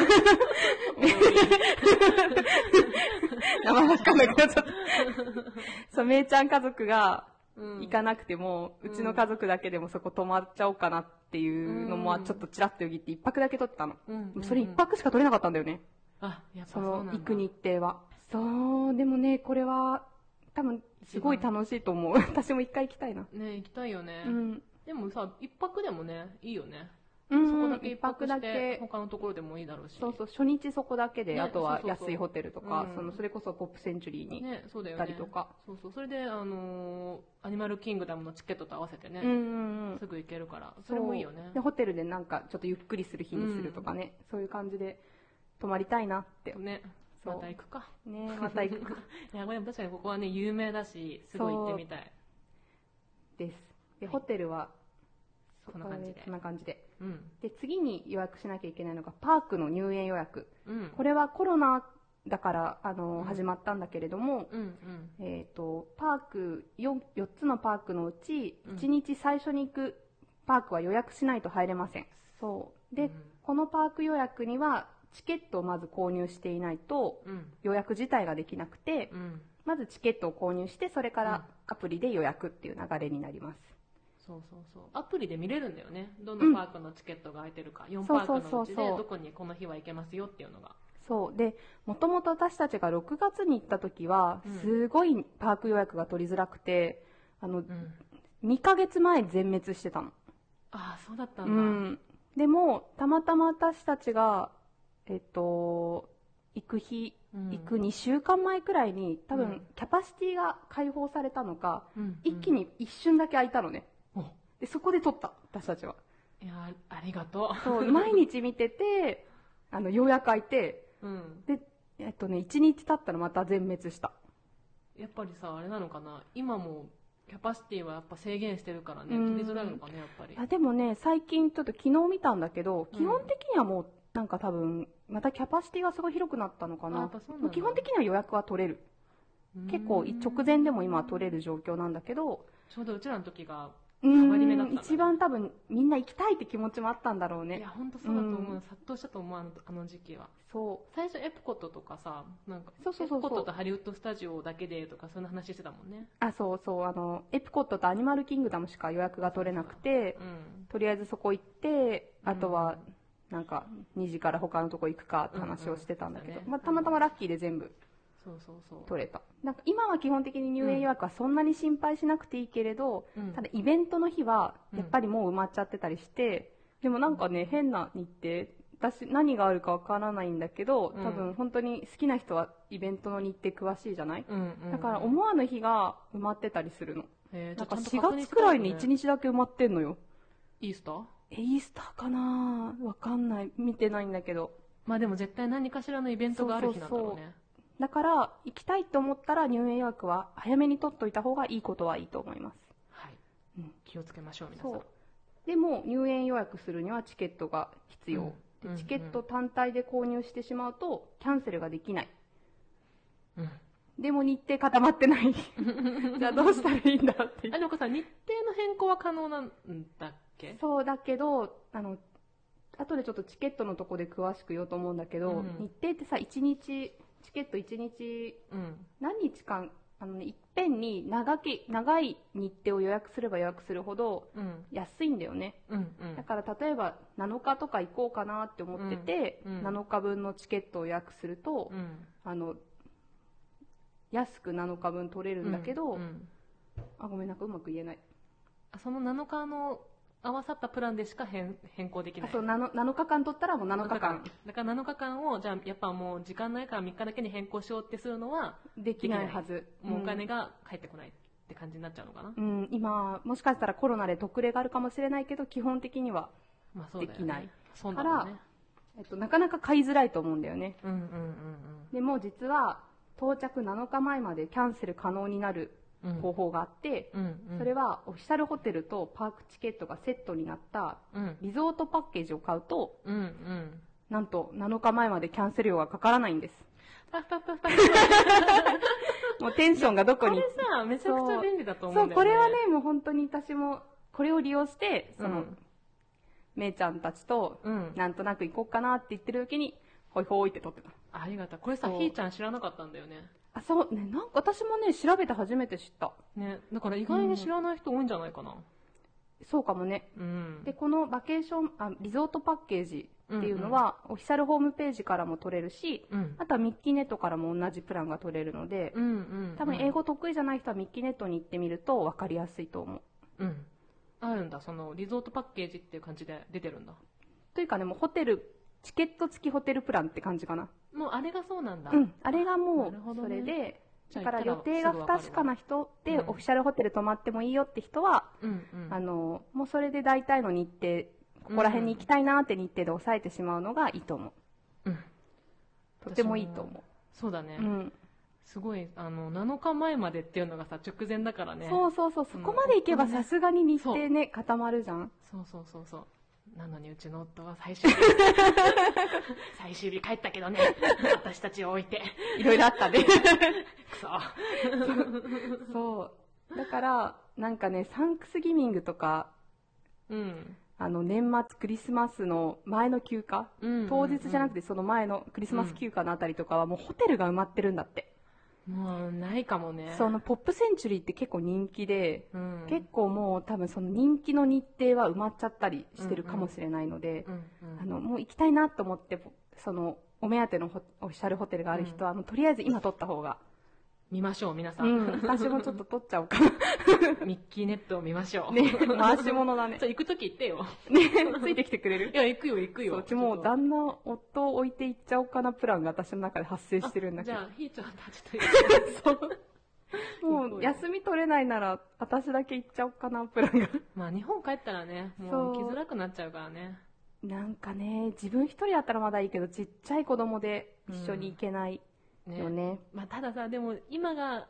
B: 名前わかんなくなっちゃった。そう、めいちゃん家族が
A: うん。
B: 行かなくても、
A: う
B: うんちの家族だけでもそこ泊まっちゃおうかなっていうのも
A: うん
B: ちょっとちらっとよぎって一泊だけ取ったの。
A: うん。
B: それ一泊しか取れなかったんだよね。
A: あやっぱ
B: その
A: そうなんだ。
B: 行く日程は。そう、でもね、これは多分すごい楽しいと思う。私も一回行きたいな。
A: ね行きたいよね、
B: うん。
A: でもさ一泊でもねいいよね、
B: うん
A: そこだけ一泊
B: だけ。
A: 他のところでもいいだろうし。
B: そうそう、初日そこだけで、
A: ね
B: あとは
A: そうそうそう。
B: 安いホテルとか、
A: うん。
B: そのそれこそポップセンチュリーに
A: ねそうだ
B: 行ったりとか。
A: そうそう。それであのーアニマルキングダムのチケットと合わせてね、
B: うんうんうん。
A: すぐ行けるからそれもいいよね。
B: で、ホテルでなんかちょっとゆっくりする日にするとかね、そういう感じで泊まりたいなって。
A: ね。
B: そう
A: また行くか。
B: ねまた行く
A: いやこれ確かにここはね有名だしすごい行ってみたい。
B: です。で、
A: はい。
B: ホテルは、
A: こんな感じで
B: こんな感じで。
A: うん。
B: で、次に予約しなきゃいけないのが、パークの入園予約。
A: うん。
B: これはコロナだから、あの、
A: うん。
B: 始まったんだけれども、
A: うんうん。
B: えっ、と、パーク4、4つのパークのうち、
A: うん。
B: 1日最初に行くパークは予約しないと入れません。そう。で、
A: うん。
B: このパーク予約には、チケットをまず購入していないと、
A: うん。
B: 予約自体ができなくて、
A: うん。
B: まずチケットを購入して、それか
A: うん。
B: らアプリで予約っていう流れになります。
A: そうそうそう。アプリで見れるんだよね。どのパークのチケットが空いてるか、4パークのうちでどこにこの日は行けますよっていうのが。
B: そう。で、もともと私たちが6月に行った時は
A: うん、
B: すごいパーク予約が取りづらくて、あの、
A: うん。
B: 2ヶ月前全滅してたの。
A: ああそうだったん
B: う
A: だ、
B: ん。でも、たまたま私たちが、えっと、行く日、
A: うん。
B: 行く2週間前くらいに、多分、
A: うん。
B: キャパシティが開放されたのか、
A: うん
B: 一気に一瞬だけ空いたのね。
A: お。
B: で、そこで撮った、私たちは。
A: いやありがと
B: そう、毎日見てて、あの、ようやく空いて、
A: う、うん、
B: で、えっとね、1日経ったらまた全滅した。
A: やっぱりさあれなのかな。今もキャパシティはやっぱ制限してるからね。
B: うん。
A: 取りづらいのかねやっぱり。
B: あでもね、最近ちょっと昨日見たんだけど、
A: うん
B: 基本的にはもう、なんか多分、またキャパシティがすごい広くなったのかな。基本的には予約は取れる。結構い直前でも今は取れる状況なんだけど、
A: ちょうどうちらの時が
B: う
A: ん
B: 一番多分みんな行きたいって気持ちもあったんだろうね。
A: いや。本当そうだと思う、
B: うん。
A: 殺到したと思うあのあの時期は。
B: そ
A: 最初エプコットとかさなんか
B: そうそうそうそう。
A: エプコットとハリウッドスタジオだけでとかそんな話してたもんね。
B: う。あ、そうそう、あの、エプコットとアニマルキングダムしか予約が取れなくて、
A: うん。
B: とりあえずそこ行って、あとは
A: うん、
B: なんか、2時から他のとこ行くかって話をしてたんだけど、
A: うんうん
B: まあ、たまたまラッキーで全部
A: そうそうそう。
B: 取れた。なんか今は基本的に入園予約はそんなに心配しなくていいけれど、
A: うん。
B: ただイベントの日は
A: うん。
B: やっぱりもう埋まっちゃってたりして、でもなんかね、変な日程、私何があるかわからないんだけど、
A: うん。
B: 多分本当に好きな人はイベントの日程詳しいじゃない、
A: うんうんうん。
B: だから思わぬ日が埋まってたりするの。
A: えー
B: なんか4
A: じゃあちゃんと確認
B: 月くらいに1
A: したね
B: 日だけ埋まってんのよ。
A: イースター？
B: え、イースターかな？わかんない。見てないんだけど。
A: まあでも絶対何かしらのイベントがある日なんだろうね
B: だから、行きたいと思ったら入園予約は早めに取っといた方がいいことはいいと思います。
A: はい、
B: うん
A: 気をつけましょう皆さん
B: そう。でも、入園予約するにはチケットが必要。
A: うん
B: でチケット単体で購入してしまうと、キャンセルができない。
A: うん
B: でも日程固まってない。じゃあどうしたらいいんだって
A: あでもさ日程の変更は可能なんだっけ？
B: そうだけど、あの、後でちょっとチケットのとこで詳しく言おうと思うんだけど、
A: うん。
B: 日程ってさ、1日、チケット1日、
A: うん。
B: 何日間、あのね、いっぺんに長き、長い日程を予約すれば予約するほど
A: うん。
B: 安いんだよね。
A: うんうん。
B: だから例えば7日とか行こうかなって思ってて、
A: うんうん。
B: 7日分のチケットを予約すると、
A: うん。
B: あの、安く7日分取れるんだけど、あ、ごめんなんかうまく言えない。
A: あその7日の合わさったプランでしか変変更できない。
B: あそう 7, 7日間取ったらもう7日間
A: だから7日間を、じゃあやっぱもう時間ないから3日だけに変更しようってするのは、
B: できないはず
A: もうお金が返ってこないって感じになっちゃうのかな。
B: うん、うん今もしかしたらコロナで特例があるかもしれないけど基本的には。できない。
A: そうだもんね。
B: えっと、なかなか買いづらいと思うんだよね
A: うんうんうん
B: でも実は到着7日前までキャンセル可能になる
A: うん。
B: 方法があって。それはオフィシャルホテルとパークチケットがセットになった
A: うん。
B: リゾートパッケージを買うと
A: うんうん。
B: なんと7日前までキャンセル料がかからないんです。もうテンションがどこに？
A: これさ、めちゃくちゃ便利だと思
B: そううん
A: だよね。
B: これはねもう本当に私もこれを利用してその、
A: うん
B: めいちゃんたちと
A: うん。
B: なんとなく行こうかなって言ってる時にほいほいって撮ってた
A: ありがたい。これさ、
B: そう
A: ひーちゃん知らなかったんだよね。
B: あそうねなんか私もね調べて初めて知った
A: ね。だから意外に知らない人多いんじゃないかな。
B: そうかもね
A: うん。
B: でこのバケーションあリゾートパッケージっていうのは、オフィシャルホームページからも取れるし
A: うん。
B: あとはミッキーネットからも同じプランが取れるので、
A: うんうん。
B: 多分英語得意じゃない人はミッキーネットに行ってみると分かりやすいと思う
A: うん。あるんだ。その、リゾートパッケージっていう感じで出てるんだ。
B: というかねもうホテルチケット付きホテルプランって感じかな
A: もうあれがそうなんだ。
B: うんあれがもうそれで、
A: じゃあ
B: だから予定が不確かな人で、
A: うん
B: オフィシャルホテル泊まってもいいよって人は、
A: うんうん。
B: あのもうそれで大体の日程ここら辺に行きたいなって日程で抑えてしまうのがいいと思う
A: うん。
B: とてもいいと思
A: そうだね
B: う、。うん
A: すごい、あの、7日前までっていうのがさ、直前だからね。
B: そうそうそうそこまで行けば
A: うん
B: さすがに日程ね固まるじゃん
A: そうそうそうそう。なのにうちの夫は最終日、最終日帰ったけどね、私たちを置いて、
B: いろいろあったね。
A: くそ。
B: そう。だからなんかねサンクスギミングとか
A: うん。
B: あの年末クリスマスの前の休暇？
A: うん
B: 当日じゃなく
A: て。
B: てその前のクリスマス休暇のあたりとかはもうホテルが埋まってるんだって、
A: もう、ないかもね。
B: そのポップセンチュリーって結構人気で、
A: うん。
B: 結構もう多分その人気の日程は埋まっちゃったりしてるかもしれないので、
A: うんうん
B: あのもう行きたいなと思ってそのお目当てのホオフィシャルホテルがある人は、あのとりあえず今取った方が、
A: 見ましょう、皆さ。
B: うん。ん、私もちょっと取っちゃおうか
A: ミッキーネットを見ましょう。
B: なね回し物だね。
A: じゃあ行くとき行ってよ。
B: ねついてきてくれる？
A: いや、行くよ、行くよ。
B: うちもう旦那夫を置いて行っちゃおうかなプランが私の中で発生してるんだけど。
A: じゃあ、ひーちゃんたちと行く
B: そう。もう休み取れないなら私だけ行っちゃおうかなプランが。
A: まあ、日本帰ったらね、もう行きづらくなっちゃうからね。
B: なんかね自分一人だったらまだいいけどちっちゃい子供で一緒に行けないよね,、
A: まあ、たださ、でも今が、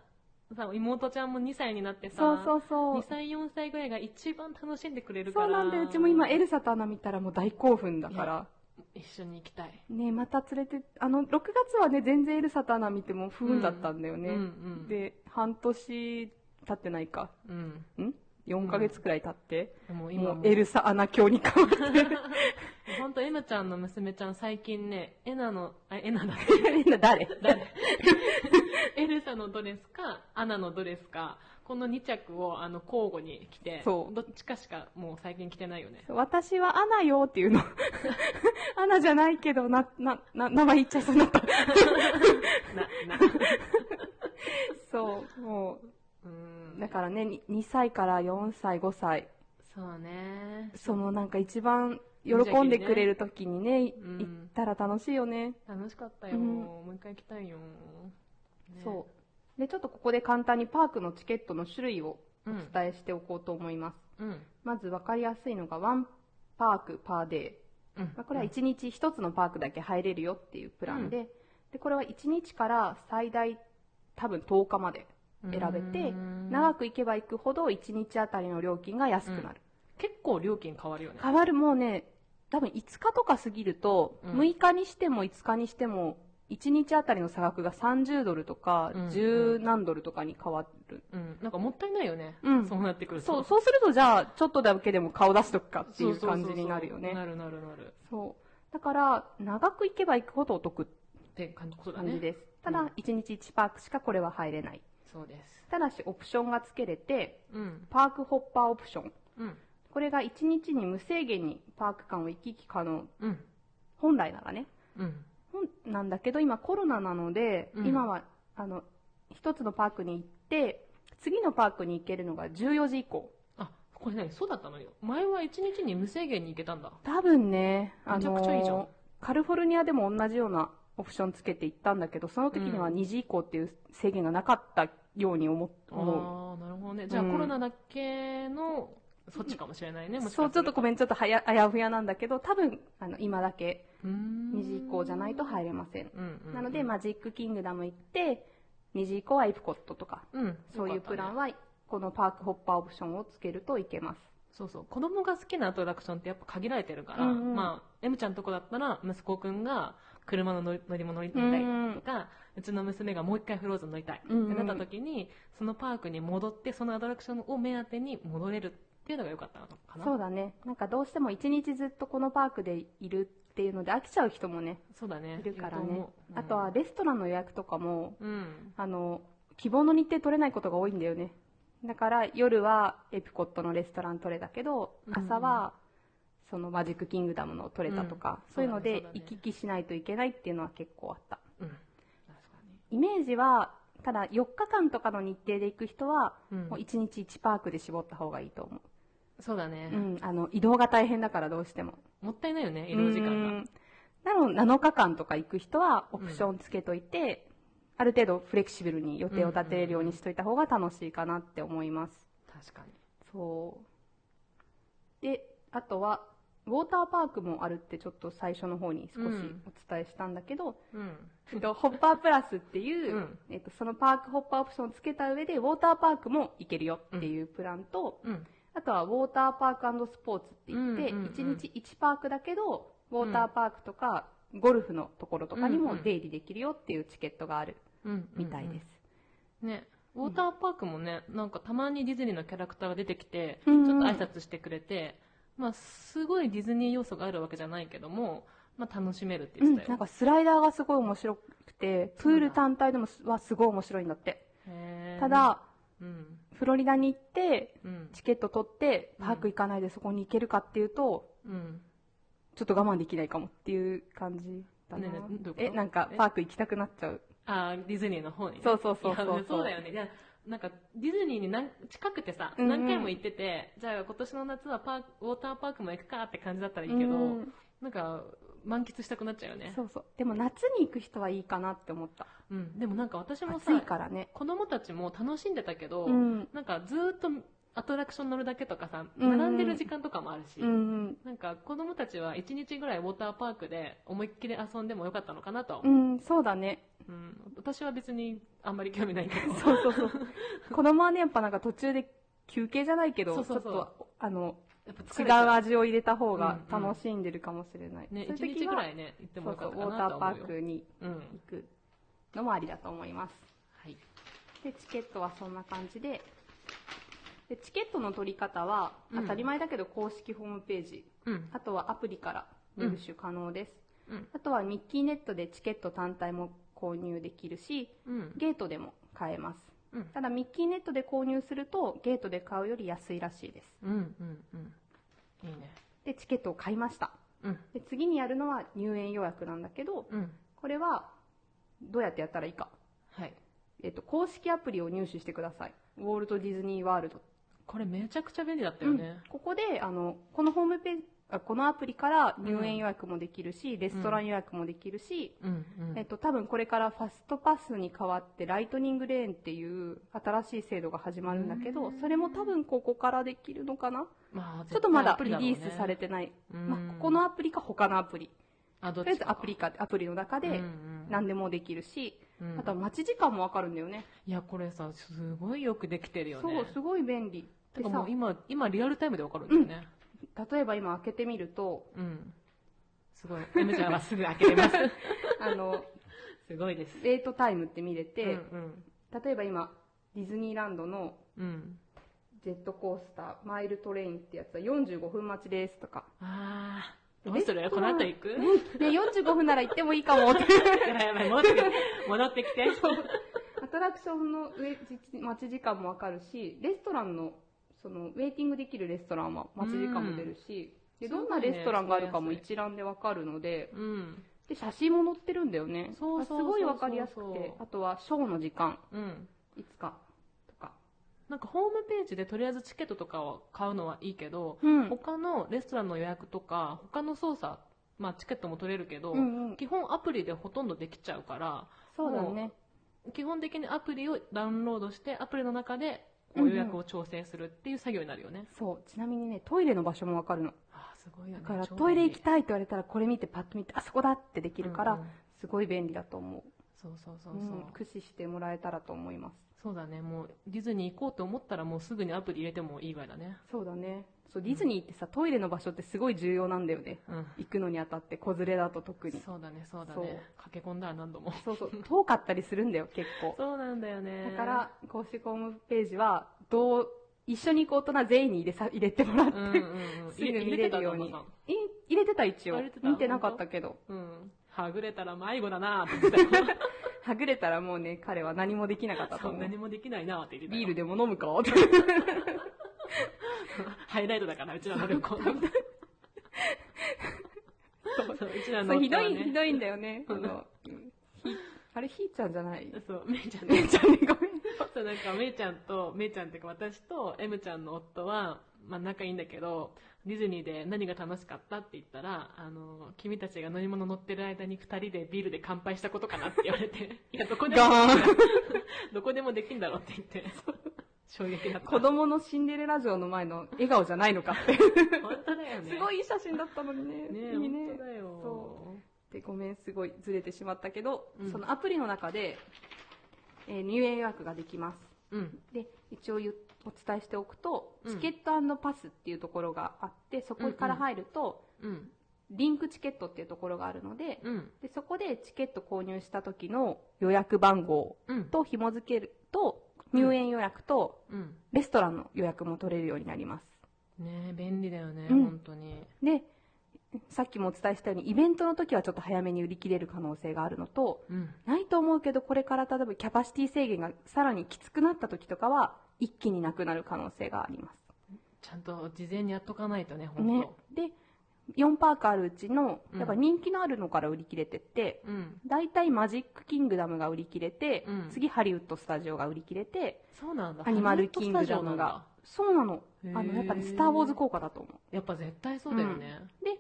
A: さ、妹ちゃんも2歳になってさ、
B: そうそうそう。
A: 2歳、4歳ぐらいが一番楽しんでくれるから。
B: そうなんだよ。うちも今エルサとアナ見たらもう大興奮だから。
A: 一緒に行きたい。
B: ねまた連れてあの6月はね全然エルサとアナ見ても不運だったんだよね、
A: うんうん。
B: で半年経ってないか。
A: うん。
B: ん？4ヶ月くらい経って、
A: でも今も。
B: もうエルサアナ教に変わって。
A: 本当エナちゃんの娘ちゃん最近ね、エナの、あ、エナだ。
B: 誰？
A: 誰？エルサのドレスか、アナのドレスか、この2着をあの交互に着て、
B: そう。
A: どっちかしかもう最近着てないよね。
B: 私はアナよっていうの。アナじゃないけどななな名前言っちゃいそうになった。
A: な、な。
B: そうも
A: う
B: うん。だからね 2, 2歳から4歳5歳。
A: そうね。
B: そのなんか一番喜んでくれる時にね
A: うん。
B: 行ったら楽しいよね、
A: 楽しかったよ。
B: うん。
A: もう一回行きたいよ。ね。
B: そう。でちょっとここで簡単にパークのチケットの種類を
A: うん。
B: お伝えしておこうと思います、
A: うん。
B: まず分かりやすいのがワンパークパーデー。
A: うん。
B: まあ、これは1日1つのパークだけ入れるよっていうプランで,、でこれは1日から最大多分10日まで選べて
A: うん
B: 長く行けば行くほど1日あたりの料金が安くなる、
A: 結構料金変わるよね。
B: 変わるもうね多分5日とか過ぎると、
A: うん
B: 6日にしても5日にしても1日あたりの差額が30ドルとか
A: うん
B: 10何ドルとかに変わる、
A: うん。なんかもったいないよね。
B: うん
A: そうなってくると。
B: そうそうするとじゃあちょっとだけでも顔出しとくかっていう感じになるよね
A: なるなるなる。
B: そうだから長く行けば行くほどお得
A: って感じ
B: です。た
A: うん
B: だ、1日1パークしかこれは入れない。
A: そうです。
B: ただし、オプションが付けれて、
A: うん。
B: パークホッパーオプション。
A: うん。
B: これが1日に無制限にパーク間を行き来可能。
A: うん。
B: 本来ならね。
A: うん。
B: 本なんだけど、今コロナなので、
A: うん
B: 今は、あの、一つのパークに行って、次のパークに行けるのが14時以降。
A: あ、これ何そうだったのよ前は1日に無制限に行けたんだ
B: 多分ね、あの、カリフォルニアでも同じようなオプションつけて行ったんだけど、その時には
A: うん
B: 2時以降っていう制限がなかったように思思う。
A: ああなるほどね。じゃあ、
B: うん。
A: コロナだけの措置かもしれないねもし
B: そう、ちょっとご
A: め
B: めん、ちょっとはやあやふやなんだけど、多分、あの、今だけ
A: 2
B: 2時以降じゃないと入れません。なので、マジックキングダム行って、2時以降はエプコットとか、
A: うん、
B: そういうプラン
A: は
B: は、このパークホッパーオプションをつけるといけます。
A: そうそう。子供が好きなアトラクションってやっぱ限られてるから、
B: うんうん。
A: まあ M ちゃんとこだったら息子くんが車の乗り乗り物乗りたいとか、うちの娘がもう一回フローズン乗りたい。ってなった時に、そのパークに戻ってそのアトラクションを目当てに戻れるっていうのが良かったのかな。
B: そうだね。なんかどうしても一日ずっとこのパークでいるっていうので飽きちゃう人もね、
A: そうだね。
B: いるからね。
A: う。
B: あとはレストランの予約とかも、
A: うん。
B: あの、希望の日程取れないことが多いんだよね。だから夜はエピコットのレストラン取れたけど、
A: うん。
B: 朝はそのマジックキングダムの取れたとか、
A: うん。
B: そういうので行き来しないといけないっていうのは結構あった。
A: うん
B: イメージは、ただ4日間とかの日程で行く人は、
A: に、うん
B: もう1日1パークで絞った方がいいと思
A: そうだね
B: う。、うん、あの、移動が大変だからどうしても。
A: もったいないよね移動時間が
B: うんなの7日間とか行く人はオプションつけといて、ある程度フレキシブルに予定を立てれるようにしといた方が楽しいかなって思います。
A: 確かに
B: そう。で、あとは、ウォーターパークもあるってちょっと最初の方に少しお
A: うん。
B: 伝えしたんだけど、
A: うん。
B: えっと、ホッパープラスっていう、
A: うん。
B: えっと、そのパークホッパーオプションをつけた上で、ウォーターパークも行けるよっていうプランと、
A: うん。
B: あとはウォーターパークスポーツって言って、
A: うんうんうん
B: 1日1パークだけど、ウォーターパークとか、ゴルフのところとかに
A: うんうん
B: も出入りできるよっていうチケットがある
A: うん。
B: みたいです。
A: ね。ウォーターパークもね、なんかたまにディズニーのキャラクターが出てきて、
B: うんうん。
A: ちょっと挨拶してくれて、まあ、すごいディズニー要素があるわけじゃないけども、まあ、楽しめるって
B: うん、
A: 言ってたよ。
B: なんかスライダーがすごい面白くて、プール単体でもすはすごい面白いんだって。た、だ、
A: うん、
B: フロリダに行って、
A: うん、
B: チケット取って、パーク行かないでそこに行けるかっていうと、
A: うん。
B: ちょっと我慢できないかもっていう感じだな。
A: ねえねえ
B: なんか
A: え？
B: パーク行きたくなっちゃう。
A: あーディズニーの方に、ね。
B: そうそうそうそう
A: そうだよね。なんか、ディズニーになん近くてさ、
B: うんうん
A: 何回も行ってて、じゃあ今年の夏はパーク、ウォーターパークも行くかって感じだったらいいけど、
B: うん
A: なんか、満喫したくなっちゃうよね。
B: そうそう。でも夏に行く人はいいかなって思った。
A: うん。でもなんか私もさ
B: 暑い、からね。
A: 子供たちも楽しんでたけど、
B: うん。
A: なんかずーっとアトラクション乗るだけとかさ、
B: うん
A: 並んでる時間とかもあるし、
B: うんうん。
A: なんか子供たちは1日ぐらいウォーターパークで思いっきり遊んでもよかったのかなとは思う。
B: うん、そうだね。
A: うん、私は別にあんまり興味ないけど。
B: そうそうそう。子供はね、やっぱなんか途中で休憩じゃないけど、
A: そうそうそう
B: ちょっと、あの、
A: やっぱ
B: 違う味を入れた方が
A: うんうん
B: 楽しんでるかもしれない。
A: ね、1
B: そういう時は
A: 日ぐらいね、行っても
B: そうそう、ウォ
A: よかったか
B: ーターパ。ークに
A: うん。
B: 行くのもありだと思います。
A: はい。
B: で、チケットはそんな感じで、でチケットの取り方は、
A: うん
B: 当たり前だけど公式ホームページ、
A: うん。
B: あとはアプリから入手可能です。
A: うん。
B: あとはミッキーネットでチケット単体も購入できるし、
A: うん。
B: ゲートでも買えます。
A: うん。
B: ただミッキーネットで購入するとゲートで買うより安いらしいです。
A: うん。うん。うん。いいね。
B: で、チケットを買いました。
A: うん。
B: で、次にやるのは入園予約なんだけど、
A: うん。
B: これはどうやってやったらいいか。
A: はい。
B: えっと、公式アプリを入手してください。ウォルト・ディズニー・ワールド。
A: これめちゃくちゃ便利だったよね。
B: ここで、あの、このホームページ、あこのアプリから入園予約もできるし、レストラン予約もできるし。えっと、多分これからファストパスに変わってライトニングレーンっていう新しい制度が始まるんだけど、それも多分ここからできるのかな？
A: まあ、
B: ちょっとまだリリースされ
A: て、
B: てない。
A: うん
B: まあ、ここのアプリか他のアプリ。
A: あ、ど
B: とりあえずアプリか、アプリの中で何でもできるし、
A: うん
B: あとは待ち時間もわかるんだよね。
A: いや、これさ、すごいよくできてるよね。
B: そう、すごい便利。でさ
A: 今、今リアルタイムでわかるんだよね。
B: 例えば今開けてみると、
A: うん。すごい。M ちゃんはすぐ開けれます。
B: あの、
A: すごいです。
B: レートタイムって見れて、
A: うん
B: 例えば今、ディズニーランドの
A: うん。うん。
B: ジェットコースター、マイルトレインってやつは45分待ちですとか。
A: あー。どうする？この後行く？
B: ね、45分なら行ってもいいかもって。
A: やばいやばい、戻ってきて。戻ってきて。
B: アトラクションの上待ち時間もわかるし、レストランの、その、ウェイティングできるレストランは待ち時間も出るし、で、どんなレストランがあるかも一覧でわかるので、
A: うん。
B: で、写真も載ってるんだよね。すごいわかりやすくて、あとはショーの時間、
A: うん。
B: いつか、とか。
A: なんかホームページでとりあえずチケットとかを買うのはいいけど、
B: うん。
A: 他のレストランの予約とか他の操作、まあ、チケットも取れるけど、
B: うんうん
A: 基本アプリでほとんどできちゃうから
B: そうだね。
A: 基本的にアプリをダウンロードしてアプリの中でこ予約を調整するっていう作業になるよね、
B: そう。ちなみにね、トイレの場所もわかるの。
A: ああすごいよね
B: だから
A: 超
B: トイレ行きたいって言われたらこれ見てパッと見て、あそこだってできるから、
A: うんうん
B: すごい便利だと思う。
A: そうそうそうそう、
B: うん駆使してもらえたらと思います。
A: そうだねもうディズニー行こうと思ったらもうすぐにアプリ入れてもいいぐらいだね
B: そうだね。そう、ディズニーってさ、トイレの場所ってすごい重要なんだよね。
A: うん
B: 行くのにあたって、子連れだと特に。
A: そうだねそうだね駆け込んだら何度も
B: そうそう、遠かったりするんだよ、結構。
A: そうなんだよね
B: だから、公式ホームページは、どう、一緒に行く大人全員に入れさ、入れてもらって、
A: うんうんうん
B: すぐ見れるように
A: 入れてた旦那さん。
B: い入れてた一応
A: あ入れて。た
B: 見てなかったけど。
A: うん。はぐれたら迷子だなって言ってたよ。
B: はぐれたらもうね、彼は何もできなかったと思う。
A: 何もできないなって言ってたよ。
B: ビールでも飲むか？って。
A: ハイライトだから、うちらの旅行の。そう、うちらの
B: そう、ひど
A: いね。
B: ひどいんだよね。あ
A: うん
B: の、ひ、あれ、ひーちゃんじゃない？
A: そう、めいちゃん
B: め
A: ね。
B: いちゃんね、ごめん。
A: そう、なんか、めいちゃんと、めいちゃんっていうか私と、M ちゃんの夫は、まあ仲いいんだけど、ディズニーで何が楽しかったって言ったら、あの、君たちが乗り物乗ってる間に二人でビールで乾杯したことかなって言われて、いや、どこでもどこでもできんだろうって言って、衝撃だった。
B: 子供のシンデレラ城の前の笑顔じゃないのかって。
A: 本当だよね。
B: すごいいい写真だったのにね。
A: ね
B: いいね
A: 本当。だよ。
B: そで、ごめん、すごいずれてしまったけど、
A: うん
B: そのアプリの中で、えー入園予約ができます。
A: うん。
B: で、一応言うお伝えしておくと、
A: うん
B: チケットパスっていうところがあって、そこから入ると、
A: うん。
B: リンクチケットっていうところがあるので、
A: うん。
B: でそこでチケット購入した時の予約番号
A: うん。
B: と紐付けると、入園予約と
A: うん。
B: レストランの予約も取れるようになります。
A: ねえ便利だよね、
B: うん
A: 本当に。
B: で、さっきもお伝えしたように、イベントの時はちょっと早めに売り切れる可能性があるのと、
A: うん。
B: ないと思うけど、これから例えばキャパシティ制限がさらにきつくなった時とかは、一気になくなる可能性があります。
A: ちゃんと事前にやっとかないとね、本当。
B: ね。で、4パークあるうちの、
A: うん
B: やっぱ人気のあるのから売り切れてって、
A: うん。
B: 大体マジックキングダムが売り切れて、
A: うん
B: 次ハリウッドスタジオが売り切れて、
A: そうなんだ。
B: アニマルキングダムが。そうなの。あの、やっぱね、スター・ウォーズ効果だと思う。
A: やっぱ絶対そうだよね。
B: で、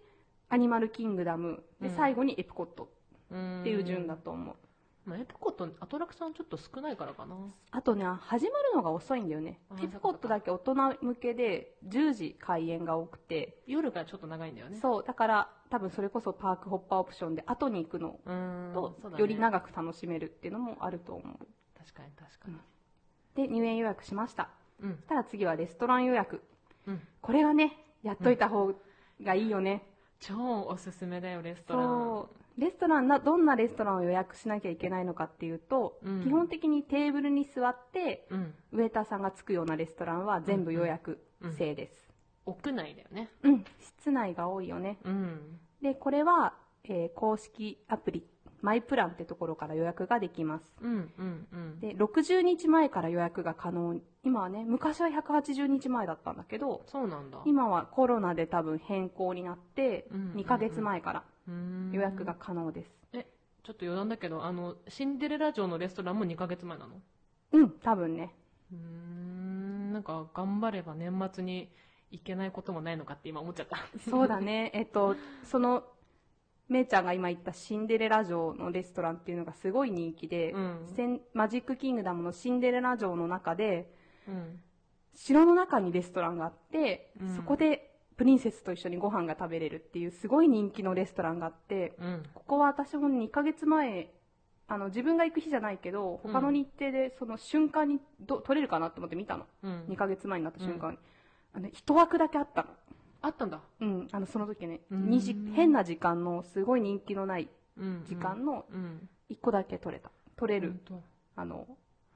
B: アニマルキングダム、で、
A: うん
B: 最後にエプコット
A: うん。
B: っていう順だと思う。
A: まあ、エプコット、アトラクションちょっと少ないからかな。
B: あとね、始まるのが遅いんだよねエプコットだけ大人向けで10時開園が多くて、
A: 夜がちょっと長いんだよね。
B: そう、だから多分それこそパークホッパーオプションで後に行くの
A: う。ん。
B: と
A: ね
B: より長く楽しめるっていうのもあると思う。
A: 確かに確かに。
B: で、入園予約しました。
A: うん
B: そ。したら次はレストラン予約。
A: うん。
B: これがね、やっといた方がいいよね。
A: 超おすすめだよ、レストラン。
B: レストランな、どんなレストランを予約しなきゃいけないのかっていうと、
A: うん
B: 基本的にテーブルに座って、
A: うん。
B: ウェーターさんがつくようなレストランは全部予約制です。
A: 屋内だよね。
B: うん、室内が多いよね。
A: うん。
B: で、これは、えー公式アプリ、マイプランってところから予約ができます。
A: うん、うん、うん。
B: で、60日前から予約が可能。今はね、昔は180日前だったんだけど、
A: そうなんだ。
B: 今はコロナで多分変更になって、
A: うん
B: 2ヶ月前から
A: うん
B: 予約が可能です。
A: え、ちょっと余談だけど、あの、シンデレラ城のレストランも2ヶ月前なの？
B: うん、多分ね。
A: うーん、なんか頑張れば年末に行けないこともないのかって今思っちゃった。
B: そうだね。えっと、その、めいちゃんが今言ったシンデレラ城のレストランっていうのがすごい人気で、
A: うん
B: マジックキングダムのシンデレラ城の中で、
A: うん。
B: 城の中にレストランがあって、
A: うん
B: そこでプリンセスと一緒にご飯が食べれるっていうすごい人気のレストランがあって、
A: うん。
B: ここは私も2ヶ月前、あの、自分が行く日じゃないけど、
A: うん
B: 他の日程でその瞬間にど取れるかなと思って見たの。
A: うん
B: 2ヶ月前になった瞬間に。あの、一枠だけあったの。
A: あったんだ。
B: うん、あの、その時ね、時変な時間のすごい人気のない
A: うん。
B: 時間の
A: うん。
B: 1個だけ取れた。取れる。あの、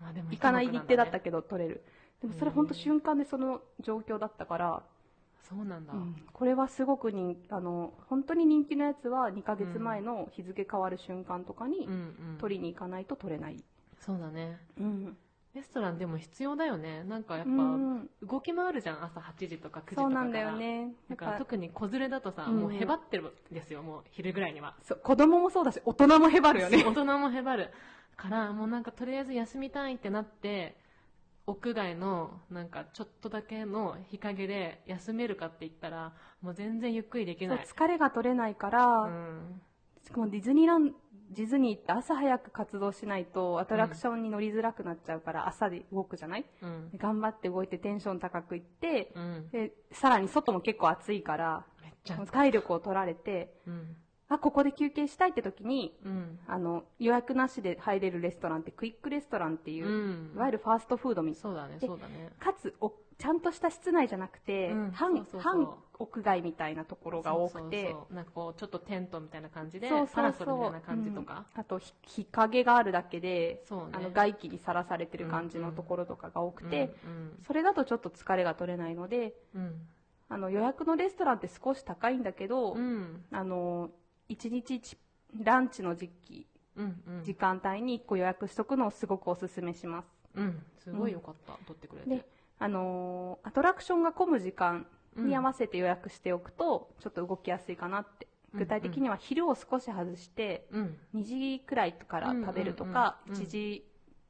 A: あでも
B: 行かない日程だった
A: け
B: けど取れる。でもそれ本当瞬間でその状況だったから、
A: そうなんだ。
B: うんこれはすごく人あの本当に人気のやつは2ヶ月前の日付変わる瞬間とかに
A: うんうん。
B: 取りに行かないと取れない。
A: そうだね。
B: うん。
A: レストランでも必要だよね。なんかやっ
B: うん
A: ぱ、動き回るじゃん。朝8時とか9時とか。
B: そうなんだよね。
A: だから特に子連れだとさ、
B: うん
A: もうへばってるんですよ。もう昼ぐらいには。
B: そう子供もそうだし、大人もへばるよね。
A: 大人もへばる。から、もうなんかとりあえず休みたいってなって、屋外のなんかちょっとだけの日陰で休めるかって言ったらもう全然ゆっくりできない。
B: 疲れが取れないから、
A: うん。
B: しかもディズニーランドディズニーって朝早く活動しないとアトラクションに乗りづらくなっちゃうから朝で動くじゃない？
A: うん。
B: で頑張って動いてテンション高くいって
A: うん。
B: でさらに外も結構暑いから
A: めっちゃ
B: 体力を取られて
A: うん
B: あここで休憩したいって時に
A: うん。
B: あの予約なしで入れるレストランってクイックレストランっていう、
A: うん。
B: いわゆるファーストフードみたい
A: そうだね
B: で
A: そうだね。
B: かつおちゃんとした室内じゃなくて、
A: うん
B: 半
A: そうそうそう。
B: 半屋外みたいなところが多くて
A: そうそうそう。なんかこうちょっとテントみたいな感じで
B: そうそう
A: パラソルみた
B: そ
A: いうな感じとか、
B: うん。あとひ日陰があるだけで、
A: そうね。
B: あの外気にさらされてる感じのところとかが多くて、
A: うん。
B: それだとちょっと疲れが取れないので
A: うん。
B: あの予約のレストランって少し高いんだけど、
A: うん。
B: あの1日1ランチの時期
A: うんうん。
B: 時間帯に1個予約しとくのをすごくおすすめします。
A: うん。すごいよかった、取ってくれて。
B: であのーアトラクションが混む時間に合わせて予約しておくとちょっと動きやすいかなって。
A: うん
B: 具体的には昼を少し外して
A: うん。
B: 2時くらいから食べるとか
A: うんうんうん
B: 1時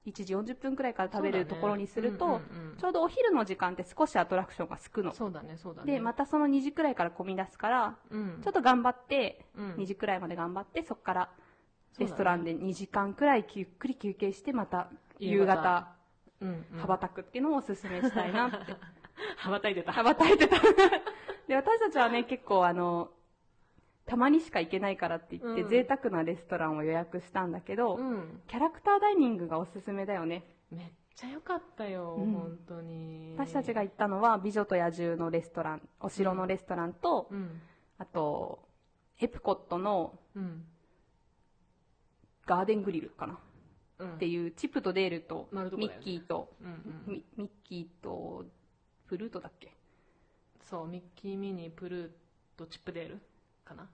B: 1時40分くらいから食べれるところにすると、ちょうどお昼の時間って少しアトラクションがすくの。
A: そうだねそうだね。
B: でまたその2時くらいから混み出すから
A: うん。
B: ちょっと頑張って
A: うん。
B: 2時くらいまで頑張ってそこからレストランで2時間くらいゆっくり休憩してまた夕方
A: うんうん。
B: 羽ばたくっていうのをおすすめしたいなって。
A: 羽ばたいてた。
B: 羽ばたいてた。で私たちはね結構あのたまにしか行けないからって言って、
A: うん。
B: 贅沢なレストランを予約したんだけど、
A: うん。
B: キャラクターダイニングがおすすめだよね。
A: めっちゃ良かったよ、
B: うん。
A: 本当に。
B: 私たちが行ったのは美女と野獣のレストランお城のレストランと、
A: うん。
B: あとエプコットの
A: うん。
B: ガーデングリルかな、
A: うん。
B: っていうチップとデールとミッキーと、ミミッキーとプルートだっけ？
A: そうミッキーミニープルーとチップデールかな。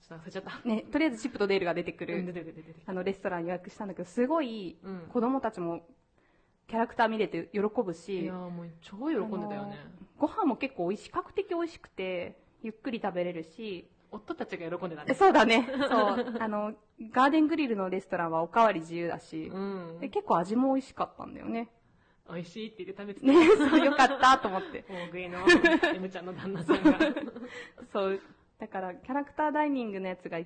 A: ちょっと忘れちゃった。
B: ねとりあえずチップとデールが出てくる、
A: うん
B: あのレストラン予約したんだけどすごい
A: うん。
B: 子供たちもキャラクター見れて喜ぶ
A: い
B: し
A: やーもう超喜んでたよね。
B: ご飯も結構美味しい比較的美味しくてゆっくり食べれるし
A: 夫たちが喜んでた
B: え
A: ね
B: そうだね。そう。あのガーデングリルのレストランはおかわり自由だし、
A: うん。
B: で結構味も美味しかったんだよね。
A: 美味しいって言って食べてた。
B: ねそうよかったと思って。
A: 大食いの M ちゃんの旦那さんが。
B: そうだからキャラクターダイニングのやつが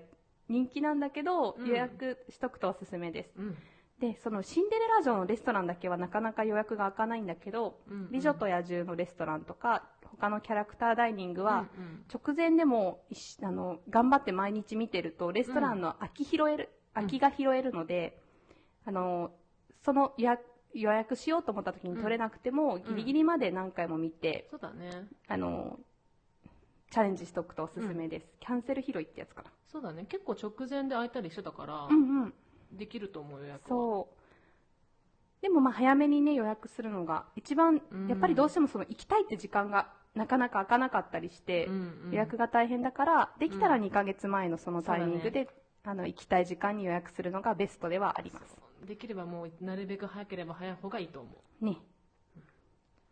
B: 人気なんだけど、
A: うん。
B: 予約しとくとおすすめです。
A: うん。
B: でそのシンデレラ城のレストランだけはなかなか予約が開かないんだけど、
A: うんうん。
B: 美女と野獣のレストランとか他のキャラクターダイニングは、
A: うんうん。
B: 直前でもあの頑張って毎日見てるとレストランの空き拾える、
A: うん。
B: 空きが拾えるので、あのその予約予約しようと思った時に取れなくても、
A: ん。
B: ギリギリまで何回も見て、
A: そうだね。
B: あのチャレンジしておくとおすすめです、キャンセル拾いってやつか
A: そうだね。結構直前で空いたりしてたから、
B: なうんうん。
A: できると思う予約は。
B: そう。でもまあ早めにね予約するのが一番
A: うん。
B: やっぱりどうしてもその行きたいって時間がなかなか空かなかったりして、
A: うんうん
B: 予約が大変だからできたら
A: うん。
B: 2ヶ月前のそのタイミングで、あの行きたい時間に予約するのがベストではあります。
A: できればもうなるべく早ければ早い方がいいと思
B: ね。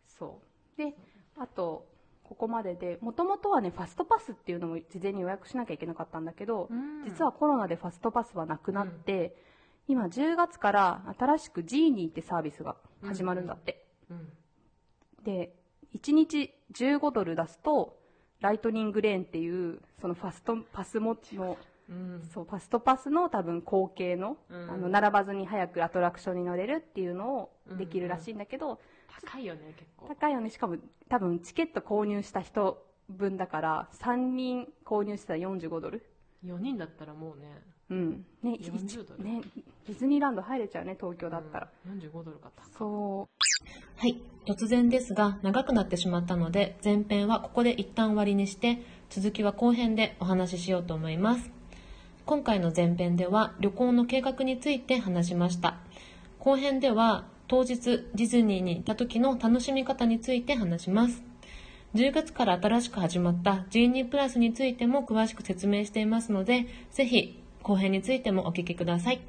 B: そう。であとここまででもともとはねファストパスっていうのも事前に予約しなきゃいけなかったんだけど、
A: う、うん。
B: 実はコロナでファストパスはなくなって、今10月から新しくジーニーってサービスが始まるんだって、
A: うん
B: で1日15ドル出すとライトニングレーンっていうそのファストパスモの
A: うん。
B: そうファストパスの多分後継の,、
A: うん。
B: あの並ばずに早くアトラクションに乗れるっていうのをできるらしいんだけど、
A: 高いよね結構。
B: 高いよね。しかも多分チケット購入した人分だから3人購入したら45ドル。
A: 4人だったらもうね。
B: うん。ね
A: 40ドル。
B: ねディズニーランド入れちゃうね東京だったら、
A: うん。45ドルか高い。
B: そ
A: はい。突然ですが、長くなってしまったので、前編はここで一旦終わりにして、続きは後編でお話ししようと思います。今回の前編では、旅行の計画について話しました。後編では、当日ディズニーに行った時の楽しみ方について話します。10月から新しく始まった G2 プラスについても詳しく説明していますので、ぜひ後編についてもお聞きください。